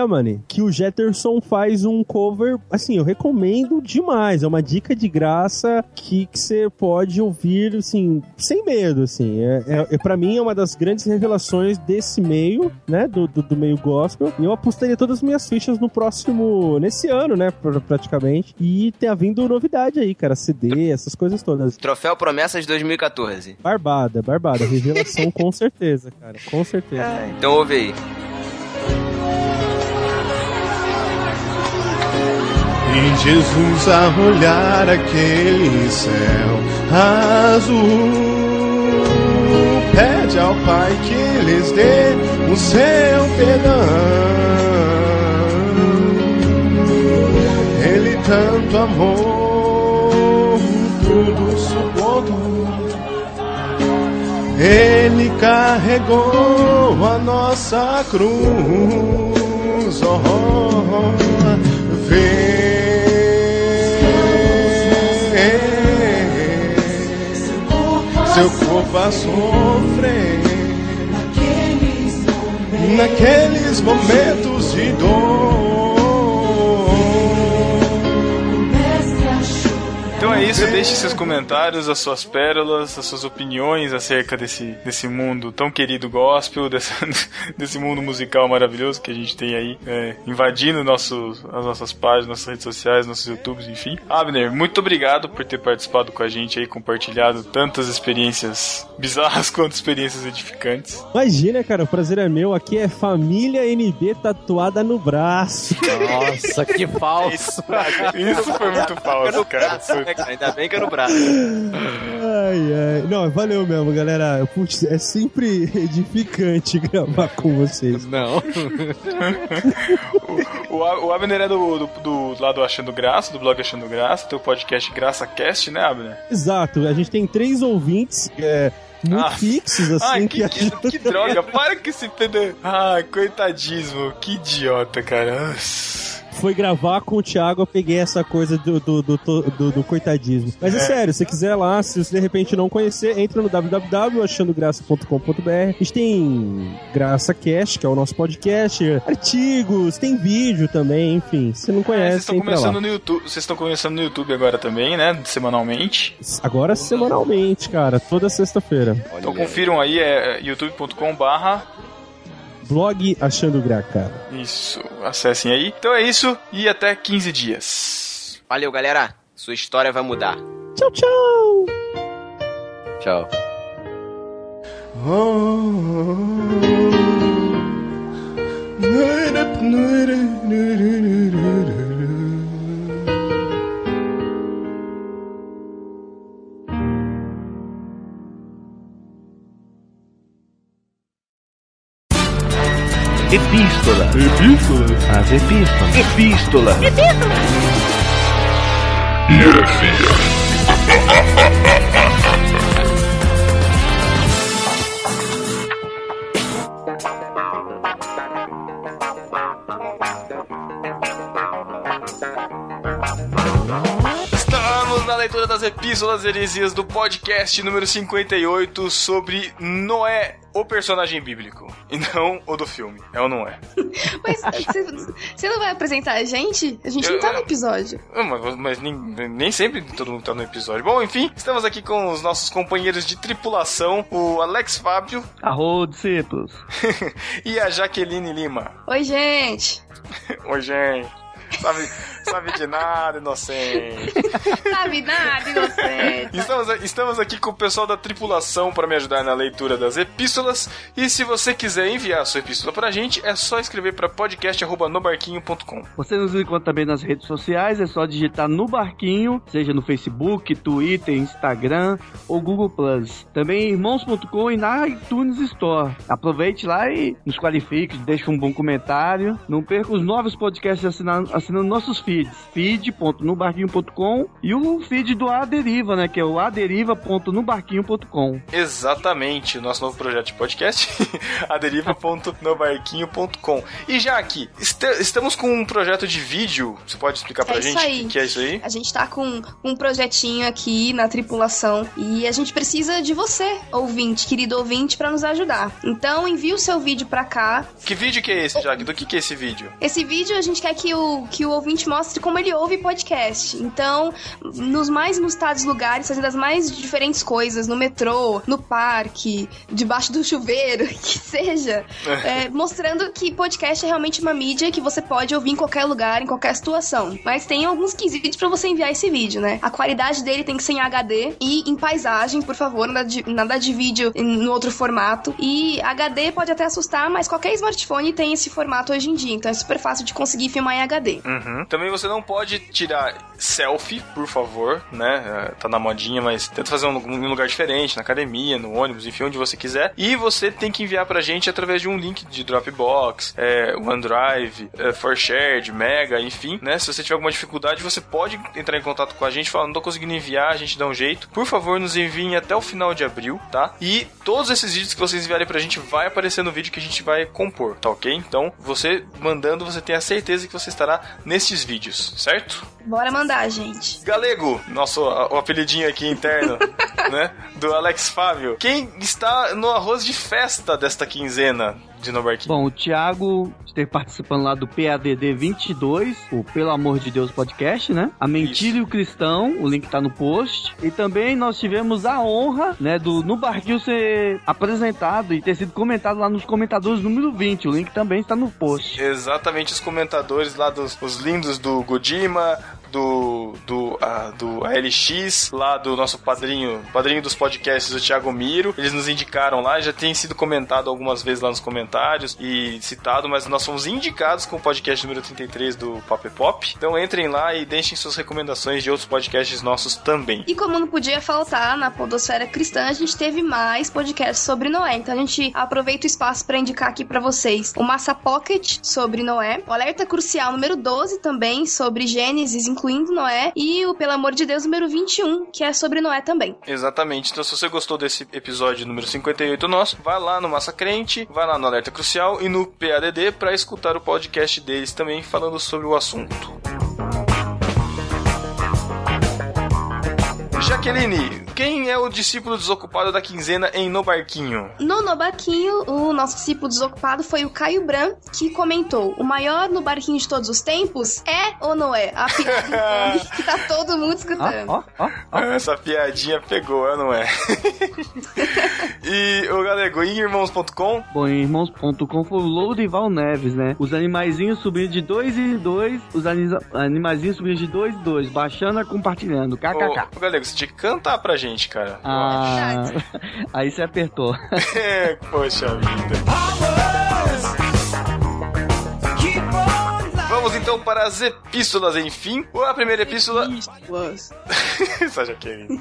Getsemane, que o Jetterson faz um cover, assim, eu recomendo demais. É uma dica de graça que você pode ouvir, assim, sem medo, assim. É, é, é, pra mim é uma das grandes revelações desse meio, né, do, do, do meio gospel. E eu apostaria todas as minhas fichas no próximo, nesse ano, né, pr- praticamente. E tem havindo novidade aí, cara, CD, essas coisas todas. Troféu Promessas 2014. Barbada, barbada. Revelação com certeza, cara, com certeza. Então ouve aí. Em Jesus a olhar aquele céu azul, pede ao Pai que lhes dê o seu perdão. Ele tanto amou, tudo suportou. Ele carregou a nossa cruz. Oh, oh, oh. Vê seu corpo a sofrer naqueles momentos de dor. Então é isso, deixe seus comentários, as suas pérolas, as suas opiniões acerca desse, desse mundo tão querido gospel, desse, desse mundo musical maravilhoso que a gente tem aí, é, invadindo nossos, as nossas páginas, nossas redes sociais, nossos YouTubes, enfim. Abner, muito obrigado por ter participado com a gente aí, compartilhado tantas experiências bizarras quanto experiências edificantes. Imagina, cara, o prazer é meu. Aqui é família NB tatuada no braço. Nossa, que falso. Isso foi muito falso, cara. Foi- cara, Ainda bem que é no braço. Ai, ai. Não, valeu mesmo, galera. Putz, é sempre edificante gravar com vocês. Não. O, o Abner é do, do, do lado Achando Graça, do blog Achando Graça, teu podcast Graça Cast, né, Abner? Exato, a gente tem três ouvintes é, muito Ah. fixos, assim, Ai, que, que, que, que droga, para com esse pede... Ai, coitadismo, que idiota, cara. Nossa. Foi gravar com o Thiago, eu peguei essa coisa do, do, do, do- do coitadismo. Mas é, sério, se você quiser lá, se você de repente não conhecer, entra no www.achandograça.com.br. A gente tem Graça Cast, que é o nosso podcast, artigos, tem vídeo também, enfim. Se você não É, vocês conhece, estão entra lá. começando no YouTube, vocês estão começando no YouTube agora também, né? Semanalmente. Agora semanalmente, cara, toda sexta-feira. Então confiram aí, é youtube.com barra Blog Achando Gra, cara. isso, acessem aí. Então é isso e até 15 dias. Valeu, galera. Sua história vai mudar. Tchau, tchau! Tchau. Epístola. Epístola. As epístolas. Epístola. Estamos na leitura das epístolas heresias do podcast número 58 sobre Noé, o personagem bíblico. E não o do filme. É ou não é? Mas você- não vai apresentar a gente? A gente não tá no episódio. Ah, Mas, mas nem, nem sempre todo mundo tá no episódio. Bom, enfim, estamos aqui com os nossos companheiros de tripulação, o Alex Fábio Arroz de cetos. e a Jaqueline Lima. Oi, gente. Oi, gente. Sabe, sabe de nada, inocente. Sabe nada, inocente. Estamos, estamos aqui com o pessoal da tripulação para me ajudar na leitura das epístolas. E se você quiser enviar a sua epístola pra gente, é só escrever para podcast.nobarquinho.com. Você nos encontra também nas redes sociais, é só digitar no barquinho, seja no Facebook, Twitter, Instagram ou Google Plus. Também irmãos.com e na iTunes Store. Aproveite lá e nos qualifique, deixe um bom comentário. Não perca os novos podcasts assinando, assinando nossos feeds. feed.nobarquinho.com e o feed do A Deriva, né? Que é o aderiva.nobarquinho.com. Exatamente, o nosso novo projeto de podcast, aderiva.nobarquinho.com. E já aqui, este- estamos com um projeto de vídeo, você pode explicar pra É gente o que, que é isso aí? A gente tá com um projetinho aqui na tripulação e a gente precisa de você, ouvinte, querido ouvinte, pra nos ajudar. Então envie o seu vídeo pra cá. Que vídeo que é esse, Jack? Do que, que é esse vídeo? Esse vídeo a gente quer que o, que o ouvinte mostre como ele ouve podcast. Então, nos mais inusitados lugares, fazendo as mais diferentes coisas, no metrô, no parque, debaixo do chuveiro, que seja, é, mostrando que podcast é realmente uma mídia que você pode ouvir em qualquer lugar, em qualquer situação. Mas tem alguns quesitos pra você enviar esse vídeo, né? A qualidade dele tem que ser em HD e em paisagem, por favor, nada de, nada de vídeo no outro formato. E HD pode até assustar, mas qualquer smartphone tem esse formato hoje em dia, então é super fácil de conseguir filmar em HD. Uhum. Também você não pode tirar selfie, por favor, né? É, Tá na modinha, mas tenta fazer um, um lugar diferente, na academia, no ônibus, enfim, onde você quiser. E você tem que enviar pra gente através de um link de Dropbox, é, OneDrive, é, ForShared, Mega, enfim, né? Se você tiver alguma dificuldade, você pode entrar em contato com a gente, falar, não tô conseguindo enviar, a gente dá um jeito. Por favor, nos enviem até o final de abril, tá? E todos esses vídeos que vocês enviarem pra gente vai aparecer no vídeo que a gente vai compor, tá ok? Então, você mandando, você tem a certeza que você estará nesses vídeos, certo? Bora mandar, gente. Galego, nosso a- o apelidinho aqui interno, né? Do Alex Fábio. Quem está no arroz de festa desta quinzena de No Barquinho? Bom, o Thiago esteve participando lá do PADD 22, o Pelo Amor de Deus podcast, né? A Mentira e o Cristão, o link tá no post. E também nós tivemos a honra, né, do No Barquinho ser apresentado e ter sido comentado lá nos comentadores número 20. O link também está no post. Exatamente os comentadores lá dos os lindos do Godima, do do, ah, do ALX, lá do nosso padrinho, padrinho dos podcasts, o Thiago Miro. Eles nos indicaram lá, já tem sido comentado algumas vezes lá nos comentários e citado, mas nós fomos indicados com o podcast número 33 do Pop Pop. Então entrem lá e deixem suas recomendações de outros podcasts nossos também. E como não podia faltar na Podosfera Cristã, a gente teve mais podcasts sobre Noé. Então a gente aproveita o espaço para indicar aqui para vocês o Massa Pocket sobre Noé, o Alerta Crucial número 12 também sobre Gênesis, incluindo Noé, e o Pelo Amor de Deus número 21, que é sobre Noé também. Exatamente. Então, se você gostou desse episódio número 58 nosso, vai lá no Massa Crente, vai lá no Alerta Crucial e no PADD para escutar o podcast deles também falando sobre o assunto. Jaqueline, quem é o discípulo desocupado da quinzena em No Barquinho? No No Barquinho, o nosso discípulo desocupado foi o Caio Bran, que comentou: o maior no barquinho de todos os tempos é ou não é? A piada que tá todo mundo escutando. Essa piadinha pegou, é ou não é? e o Galego, em irmãos.com? Bom, em irmãos.com foi o Loudival Neves, né? Os animaizinhos subindo de dois em dois, os anisa- animaizinhos subindo de dois em dois, baixando e compartilhando. KKK. Ô, ô, Galego, que cantar pra gente, cara. Ah, aí você apertou. É, Poxa vida. Então para as epístolas, enfim. A primeira epístola. Essa Jaqueline.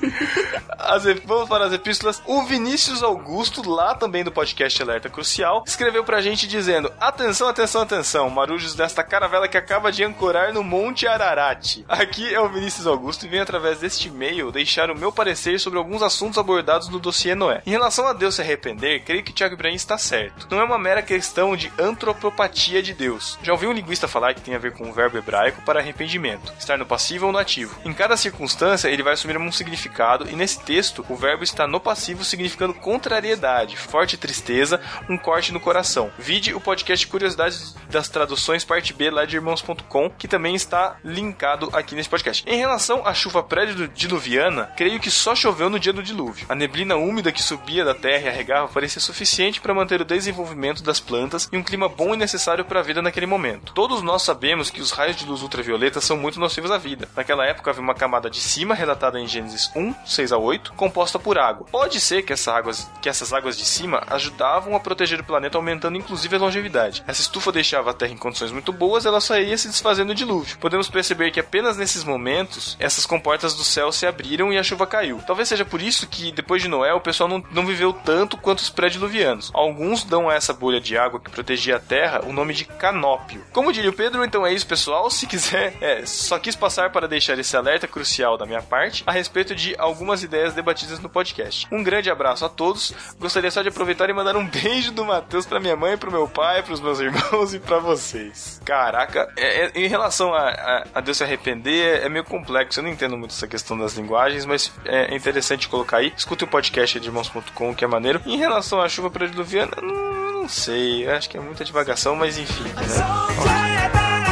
As Vamos para as epístolas. O Vinícius Augusto, lá também do podcast Alerta Crucial, escreveu pra gente dizendo: Atenção, atenção, atenção, marujos desta caravela que acaba de ancorar no Monte Ararat. Aqui é o Vinícius Augusto e venho através deste e-mail deixar o meu parecer sobre alguns assuntos abordados no dossiê Noé. Em relação a Deus se arrepender, creio que Tiago Ibrahim está certo. Não é uma mera questão de antropopatia de Deus. Já ouvi um linguista falar que tem a ver com o verbo hebraico para arrependimento, estar no passivo ou no ativo. Em cada circunstância, ele vai assumir um significado, e nesse texto, o verbo está no passivo significando contrariedade, forte tristeza, um corte no coração. Vide o podcast Curiosidades das Traduções, parte B, lá de irmãos.com, que também está linkado aqui nesse podcast. Em relação à chuva pré-diluviana, creio que só choveu no dia do dilúvio. A neblina úmida que subia da terra e arregava parecia suficiente para manter o desenvolvimento das plantas e um clima bom e necessário para a vida naquele momento. Todos nós sabemos que os raios de luz ultravioleta são muito nocivos à vida. Naquela época havia uma camada de cima, relatada em Gênesis 1, 6 a 8, composta por água. Pode ser que, essa que essas águas de cima ajudavam a proteger o planeta, aumentando inclusive a longevidade. Essa estufa deixava a Terra em condições muito boas, ela só ia se desfazendo no dilúvio. Podemos perceber que apenas nesses momentos, essas comportas do céu se abriram e a chuva caiu. Talvez seja por isso que, depois de Noé, o pessoal não, não viveu tanto quanto os pré-diluvianos. Alguns dão a essa bolha de água que protegia a Terra o nome de canópio. Como diria o Pedro, então é isso, pessoal. Se quiser, é, só quis passar para deixar esse alerta crucial da minha parte a respeito de algumas ideias debatidas no podcast. Um grande abraço a todos. Gostaria só de aproveitar e mandar um beijo do Matheus para minha mãe, pro meu pai, pros meus irmãos e para vocês. Caraca, é- é- em relação a, a- a Deus se arrepender, é meio complexo. Eu não entendo muito essa questão das linguagens, mas é interessante colocar aí. Escuta o podcast de irmãos.com, que é maneiro. Em relação à chuva prediluviana, não, não sei. Acho que é muita divagação, mas enfim. Né?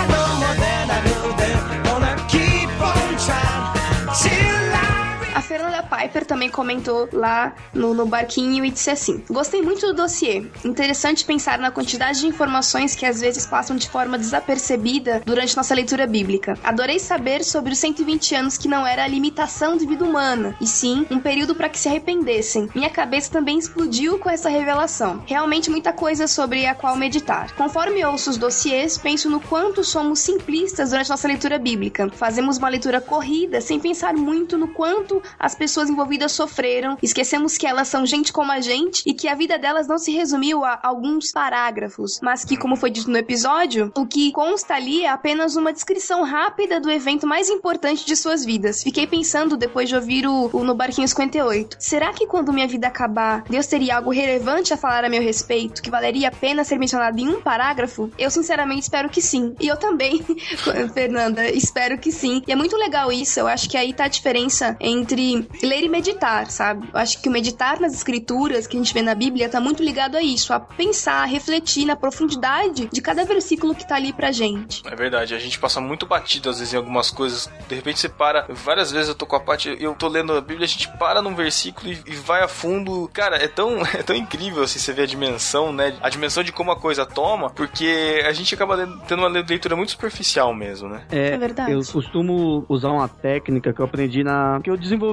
Fernanda Piper também comentou lá no, no barquinho e disse assim: Gostei muito do dossiê. Interessante pensar na quantidade de informações que às vezes passam de forma desapercebida durante nossa leitura bíblica. Adorei saber sobre os 120 anos que não era a limitação de vida humana, e sim um período para que se arrependessem. Minha cabeça também explodiu com essa revelação. Realmente muita coisa sobre a qual meditar. Conforme ouço os dossiês, penso no quanto somos simplistas durante nossa leitura bíblica. Fazemos uma leitura corrida sem pensar muito no quanto as pessoas envolvidas sofreram, esquecemos que elas são gente como a gente e que a vida delas não se resumiu a alguns parágrafos, mas que, como foi dito no episódio, o que consta ali é apenas uma descrição rápida do evento mais importante de suas vidas. Fiquei pensando depois de ouvir o, o No Barquinho 58. Será que quando minha vida acabar, Deus teria algo relevante a falar a meu respeito que valeria a pena ser mencionado em um parágrafo? Eu sinceramente espero que sim. E eu também, Fernanda, espero que sim. E é muito legal isso. Eu acho que aí tá a diferença entre ler e meditar, sabe? Eu acho que o meditar nas escrituras que a gente vê na Bíblia tá muito ligado a isso, a pensar, a refletir na profundidade de cada versículo que tá ali pra gente. É verdade, a gente passa muito batido às vezes em algumas coisas. De repente você para, várias vezes eu tô com a parte, eu tô lendo a Bíblia, a gente para num versículo e, e vai a fundo. Cara, é tão, é tão incrível assim você ver a dimensão, né? A dimensão de como a coisa toma, porque a gente acaba tendo uma leitura muito superficial mesmo, né? É verdade. Eu costumo usar uma técnica que eu aprendi na. que eu desenvolvi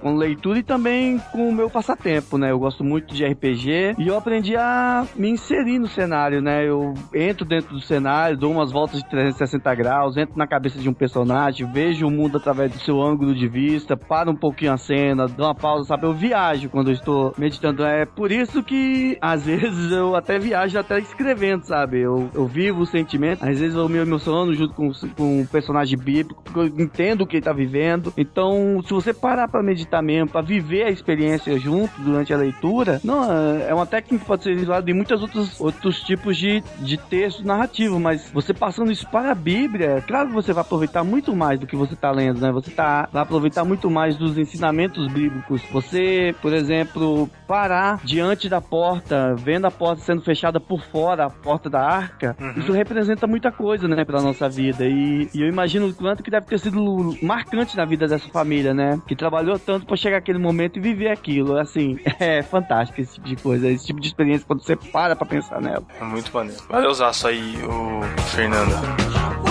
com leitura e também com o meu passatempo, né? Eu gosto muito de RPG e eu aprendi a me inserir no cenário, né? Eu entro dentro do cenário, dou umas voltas de 360 graus, entro na cabeça de um personagem, vejo o mundo através do seu ângulo de vista, paro um pouquinho a cena, dou uma pausa, sabe? Eu viajo quando eu estou meditando. É por isso que às vezes eu até viajo até escrevendo, sabe? Eu, eu vivo o sentimento, às vezes eu me emociono junto com, com um personagem bíblico, porque eu entendo o que ele tá vivendo. Então, se você parar pra meditar mesmo, pra viver a experiência junto durante a leitura, não, é uma técnica que pode ser usada em muitos outros, outros tipos de, de texto narrativo, mas você passando isso para a Bíblia, claro que você vai aproveitar muito mais do que você tá lendo, né? Você tá, vai aproveitar muito mais dos ensinamentos bíblicos. Você, por exemplo, parar diante da porta, vendo a porta sendo fechada por fora, a porta da arca, isso representa muita coisa, né, pra nossa vida. E, e eu imagino o quanto que deve ter sido marcante na vida dessa família, né? Que trabalhou tanto pra chegar aquele momento e viver aquilo. Assim, é fantástico esse tipo de coisa, esse tipo de experiência quando você para pra pensar nela. É muito maneiro. Valeu, Zaço aí, o Fernando.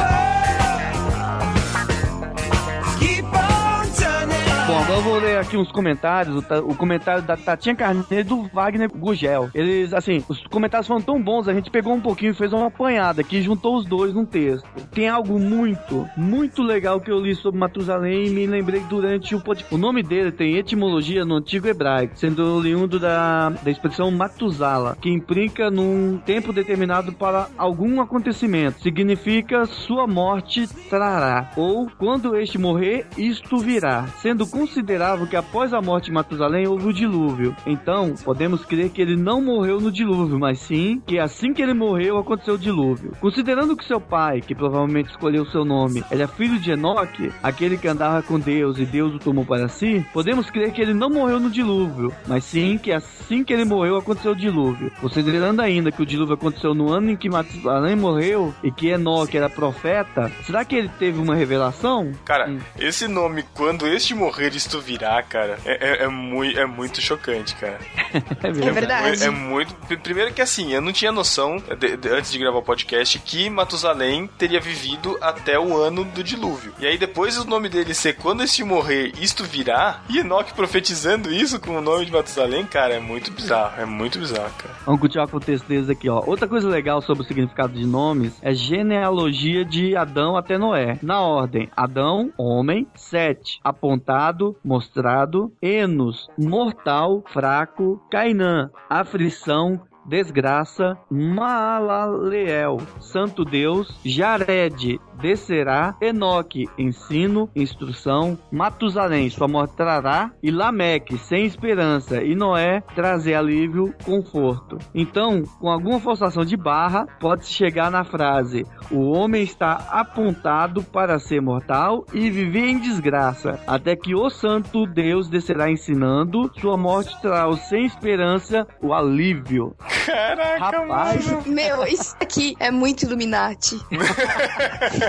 Bom, eu vou ler aqui uns comentários. O, o comentário da Tatinha Carneiro e do Wagner Gugel. Eles, assim, os comentários foram tão bons, a gente pegou um pouquinho e fez uma apanhada aqui e juntou os dois num texto. Tem algo muito, muito legal que eu li sobre Matusalém e me lembrei durante o podcast. O nome dele tem etimologia no antigo hebraico, sendo oriundo da, da expressão Matuzala, que implica num tempo determinado para algum acontecimento. Significa sua morte trará, ou quando este morrer, isto virá, sendo considerável que após a morte de Matusalém houve o dilúvio. Então, podemos crer que ele não morreu no dilúvio, mas sim que assim que ele morreu aconteceu o dilúvio. Considerando que seu pai, que provavelmente escolheu seu nome, é filho de Enoque, aquele que andava com Deus e Deus o tomou para si, podemos crer que ele não morreu no dilúvio, mas sim que assim que ele morreu aconteceu o dilúvio. Considerando ainda que o dilúvio aconteceu no ano em que Matusalém morreu e que Enoque era profeta, será que ele teve uma revelação? Cara, esse nome, quando este morrer, isto virá, cara, é, é, é mui- é muito chocante, cara. É É verdade. É muito. Primeiro que assim, eu não tinha noção, de- de- antes de gravar o podcast, que Matusalém teria vivido até o ano do dilúvio. E aí depois o nome dele ser quando este morrer, isto virá, e Enoque profetizando isso com o nome de Matusalém, cara, é muito bizarro. É muito bizarro, cara. Vamos continuar com o texto deles aqui, ó. Outra coisa legal sobre o significado de nomes é genealogia de Adão até Noé. Na ordem: Adão, homem, Sete, apontado, mostrado, Enos, mortal, fraco, Cainã, aflição, desgraça, Maalaleel, santo Deus, Jared, descerá, Enoque, ensino, instrução, Matusalém, sua morte trará, e Lameque, sem esperança, e Noé, trazer alívio, conforto. Então, com alguma forçação de barra, pode-se chegar na frase: o homem está apontado para ser mortal e viver em desgraça, até que o santo Deus descerá ensinando, sua morte trará o sem esperança o alívio. Caraca, Rapaz, Meu, isso aqui é muito Illuminati.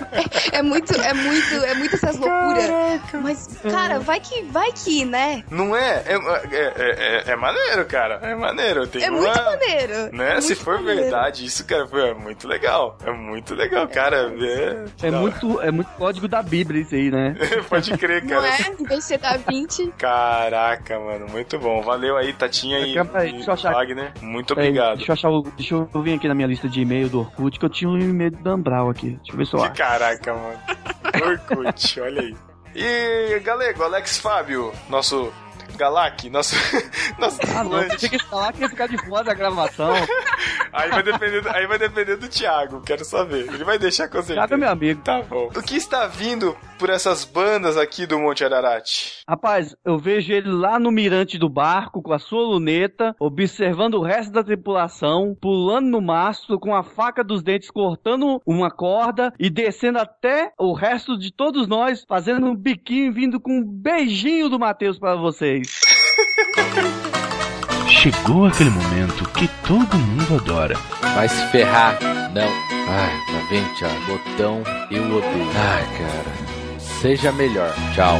é, é muito, é muito, é muito essas loucuras. Mas, cara, vai que, vai que, né? Não é? É, é, é, é maneiro, cara. É maneiro. Tem É uma... muito maneiro. Né? É Se muito for maneiro. verdade, isso, cara, foi é muito legal. É muito legal, cara. É, é muito, é muito código da Bíblia isso aí, né? Pode crer, Não cara. é? Em vez de ser da 20. Caraca, mano, muito bom. Valeu aí, Tatinha e, aí, e deixa eu achar. Wagner. Muito obrigado. Deixa eu achar o, Deixa eu vir aqui na minha lista de e-mail do Orkut, que eu tinha um e-mail do Dambral aqui. Deixa eu ver se eu acho. Caraca, mano. Orkut, olha aí. E Galego, Alex Fábio, nosso Galac, nosso. nosso Ah, não, você tinha que falar que ia ficar de fora da gravação. Aí vai depender, do- aí vai depender do Thiago, quero saber. Ele vai deixar com certeza. Thiago é meu amigo. Tá bom. O que está vindo por essas bandas aqui do Monte Ararat? Rapaz, eu vejo ele lá no mirante do barco com a sua luneta, observando o resto da tripulação, pulando no mastro com a faca dos dentes cortando uma corda e descendo até o resto de todos nós, fazendo um biquinho e vindo com um beijinho do Matheus para vocês. Chegou aquele momento que todo mundo adora. Vai se ferrar. Não. Ai, tá vendo, Thiago? Botão, eu odeio. Ai, cara. Seja melhor. Tchau.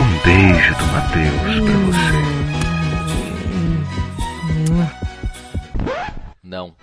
Um beijo do Matheus pra você. Não.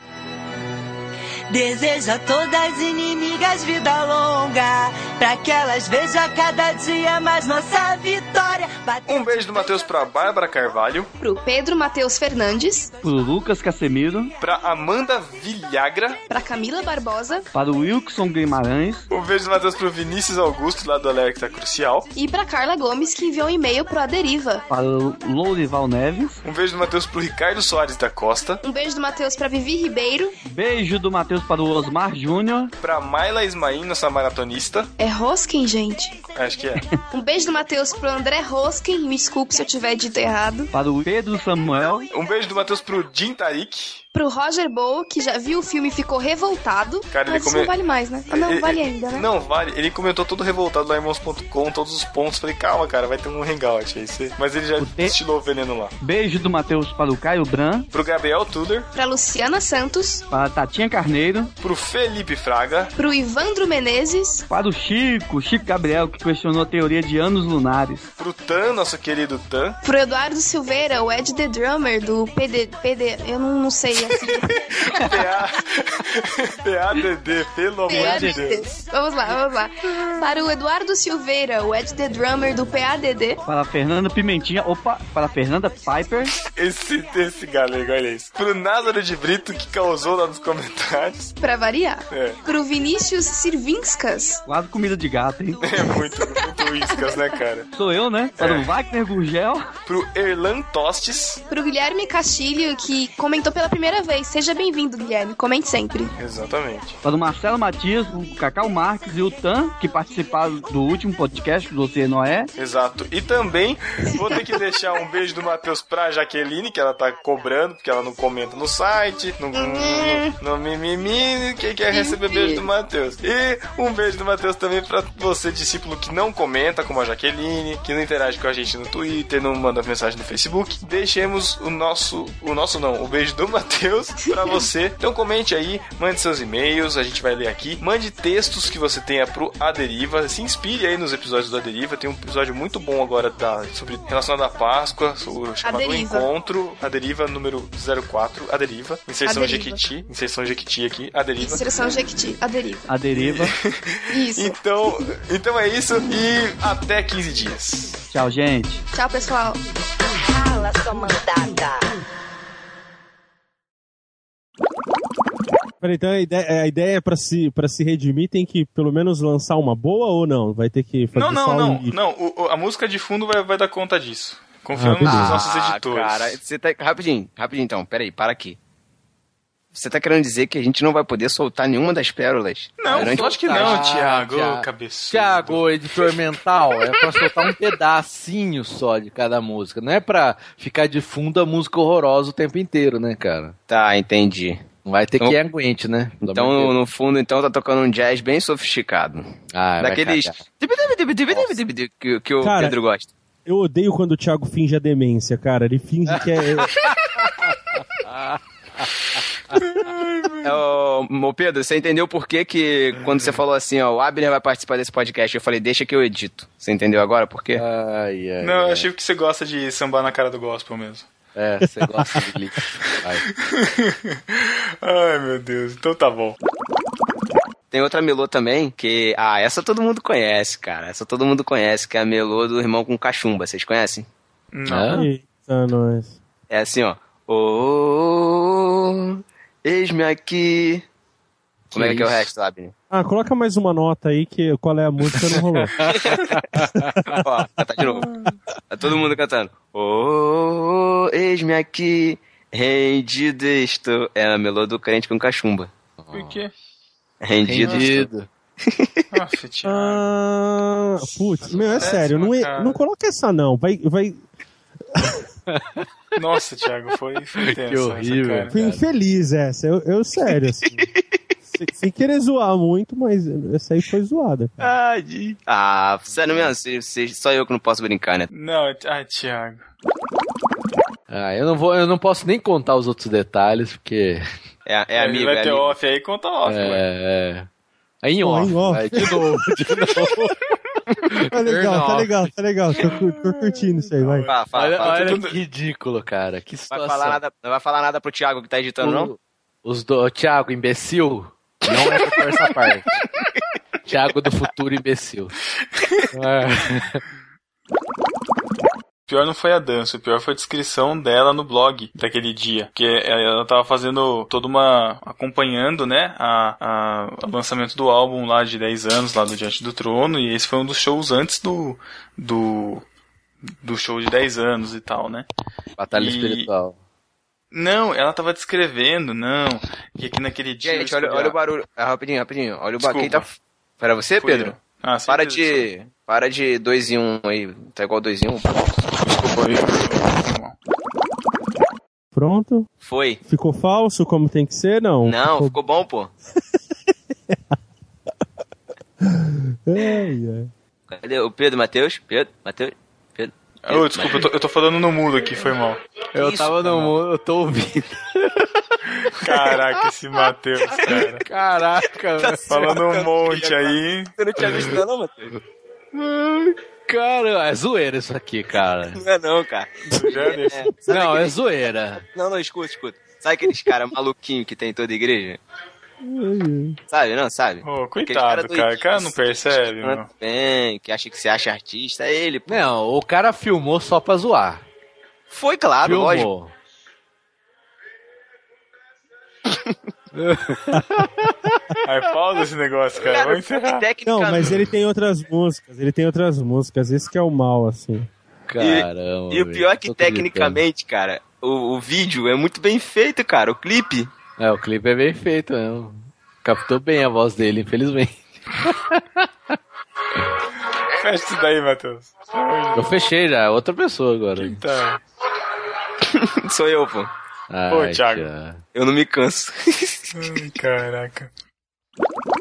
Deseja a todas inimigas vida longa, pra que elas vejam cada dia mais nossa vitória. Um beijo do Matheus pra Bárbara Carvalho, Pro Pedro Matheus Fernandes, Pro Lucas Casemiro, pra Amanda Vilhagra, pra Camila Barbosa. Para o Wilson Guimarães, um beijo do Matheus pro Vinícius Augusto, lá do Alerta Crucial, e pra Carla Gomes, que enviou um e-mail pro Aderiva. para o Lourival Neves, um beijo do Matheus pro Ricardo Soares da Costa, Um beijo do Matheus pra Vivi Ribeiro. beijo do Matheus para o Osmar Júnior, pra Mayla Ismaim, nossa maratonista, É Roskin, gente. acho que é, Um beijo do Matheus pro André Roskin. Me desculpe se eu tiver dito errado. para o Pedro Samuel, um beijo do Matheus pro Jim Tarik, Pro Roger Bow, que já viu o filme e ficou revoltado. Cara, ele Mas isso come- não vale mais, né? Ah, não, Ele- vale ainda, né? Não, vale. Ele comentou todo revoltado lá em irmãos.com, todos os pontos. Falei, calma, cara, vai ter um hangout aí. Mas ele já destilou o veneno lá. beijo do Matheus para o Caio Bran, Pro Gabriel Tudor, Pra Luciana Santos. para a Tatinha Carneiro, pro Felipe Fraga, Pro Ivandro Menezes. para o Chico, Chico Gabriel, que questionou a teoria de anos lunares. pro Tan, nosso querido Tan, Pro Eduardo Silveira, o Ed The Drummer do PD. PD eu não, não sei assim. PA, PADD, pelo amor de Deus. Vamos lá, vamos lá. Para o Eduardo Silveira, o Ed The Drummer do PADD. Para a Fernanda Pimentinha, opa, para a Fernanda Piper, Esse, esse galego, olha isso. Pro Názaro de Brito, que causou lá nos comentários. Pra variar. É. Pro Vinícius Sirvinskas. quase comida de gato, hein? É muito, muito iscas, né, cara? Sou eu, né? Para É. o Wagner Gurgel, Pro Erlan Tostes. Pro Guilherme Castilho, que comentou pela primeira vez. Seja bem-vindo, Guilherme. Comente sempre. Exatamente. para o Marcelo Matias, o Cacau Marques e o Tan, que participaram do último podcast do Você Noé. Exato. E também vou ter que deixar um beijo do Matheus pra Jaqueline, que ela tá cobrando, porque ela não comenta no site, não, não, não mimimi, quem quer receber beijo do Matheus. E um beijo do Matheus também pra você, discípulo que não comenta, como a Jaqueline, que não interage com a gente no Twitter, não manda mensagem no Facebook. Deixemos o nosso, o nosso não, o beijo do Matheus pra você. Então comente aí, mande seus e-mails, a gente vai ler aqui. Mande textos que você tenha pro A Deriva, se inspire aí nos episódios do A Deriva. Tem um episódio muito bom agora da, sobre relacionado à Páscoa, o chamado. Encontro, A Deriva número 04, A Deriva, inserção A Deriva. Jequiti, inserção Jequiti aqui, A Deriva. Inserção Jequiti. A deriva. A deriva. Isso. Então, então é isso e até 15 dias. Tchau, gente. Tchau, pessoal. Fala, sua mandada. Peraí, então a ideia, a ideia é pra se, pra se redimir tem que pelo menos lançar uma boa ou não? Vai ter que fazer Não, não, só não, um não. o- a música de fundo vai, vai dar conta disso. Confiamos Ah, nos nossos Ah, editores. cara, você tá... Rapidinho, rapidinho então, peraí, para aqui. Você tá querendo dizer que a gente não vai poder soltar nenhuma das pérolas? Não, durante acho que não, Ah, Thiago, Thiago. cabeçudo. Tiago, editor mental, é pra soltar um pedacinho só de cada música. Não é pra ficar de fundo a música horrorosa o tempo inteiro, né, cara? Tá, entendi. Vai ter Então- quem aguente, né? Pelo Então, no, fundo, então, tá tocando um jazz bem sofisticado. Ah, Daqueles... Que, que o Cara, Pedro gosta. Eu odeio quando o Thiago finge a demência, cara. Ele finge que é. É, Ô, ô, Pedro, você entendeu por que que quando você falou assim, ó, o Abner vai participar desse podcast, eu falei, deixa que eu edito. Você entendeu agora por quê? Ai, ai, Não, eu achei que você gosta de sambar na cara do gospel mesmo. É, você gosta de lixo. Vai. Ai, meu Deus. Então tá bom. Tem outra melô também, que... Ah, essa todo mundo conhece, cara. Essa todo mundo conhece, que é a melô do Irmão com Cachumba. Vocês conhecem? Não. Eita, nós. É assim, ó. Ô, eis-me aqui. Como é que é o resto, Abner? Ah, coloca mais uma nota aí, que qual é a música não rolou. Ó, tá de novo. Tá todo mundo cantando. Ô, eis-me aqui Rendido estou. É a melô do crente com cachumba. Por quê? Rendido. Rendido. Nossa. Ah, putz, meu, é sério, não, é- não coloca essa não. Vai, vai, Nossa, Thiago, foi, foi tenso Que horrível. essa, cara. foi infeliz essa. Eu, eu sério, assim. Sem, sem querer zoar muito, mas essa aí foi zoada. Ah, de... ah, sério mesmo, se- se- só eu que não posso brincar, né? Não, ah, Thiago. Ah, eu não vou, eu não posso nem contar os outros detalhes, porque. É, é Ele amigo, vai é ter amigo. off aí, conta off. É. é. É em off. em off. vai, de novo, de novo. Tá legal, tá Não. legal, tá legal. Tô, tô curtindo isso aí, vai. Fala, fala, Olha, fala. olha tudo- que ridículo, cara. Que Não situação. vai falar nada, não vai falar nada pro Thiago que tá editando, não? O- Os do... Thiago, imbecil, não é pra essa parte. Thiago do futuro, imbecil. O pior não foi a dança, o pior foi a descrição dela no blog daquele dia. Que ela tava fazendo toda uma. acompanhando, né? A, a- o lançamento do álbum lá de 10 anos, lá do Diante do Trono, e esse foi um dos shows antes do. do. do show de 10 anos e tal, né? Batalha E- espiritual. Não, ela tava descrevendo, não. Que aqui naquele dia. Gente, olha, olha o barulho. Ah, rapidinho, rapidinho. Olha o barulho. Tá... Para você, Fui Pedro? eu. Ah, sim, Para de. Para de 2 em 1 um aí. Tá igual 2 em 1. Um. Desculpa, irmão. Pronto? Foi. Ficou falso como tem que ser? Não. Não, Ficou... ficou bom, pô. Ai, ai. Cadê o Pedro, Matheus? Pedro, Matheus? Ô, desculpa, eu tô, eu tô falando no mudo aqui, foi mal. Eu Isso, tava no mundo, eu tô ouvindo. Caraca, esse Matheus, cara. Caraca, velho. Falando um monte aí. Você não tinha visto não, Matheus? Cara, é zoeira isso aqui, cara. Não é não, cara. É, sabe Não, é zoeira. Não, não, escuta, escuta. Sabe aqueles caras maluquinhos que tem em toda igreja? Sabe, não? Sabe? Ô, coitado, cara cara. O cara não percebe, meu. bem, que acha que você acha artista, é ele, pô. Não, o cara filmou só pra zoar. Foi claro, lógico. filmou. Aí pausa esse negócio, cara. Vamos encerrar. Não, mas ele tem outras músicas, ele tem outras músicas, esse que é o mal, assim. Caramba. E o pior é que tecnicamente, cara, o, o vídeo é muito bem feito, cara. O clipe. É, o clipe é bem feito mesmo. Captou bem a voz dele, infelizmente. Fecha isso daí, Matheus. Eu fechei já, é outra pessoa agora. Tá. Sou eu, pô. Ai, Thiago. Thiago. Eu não me canso. Ai, caraca.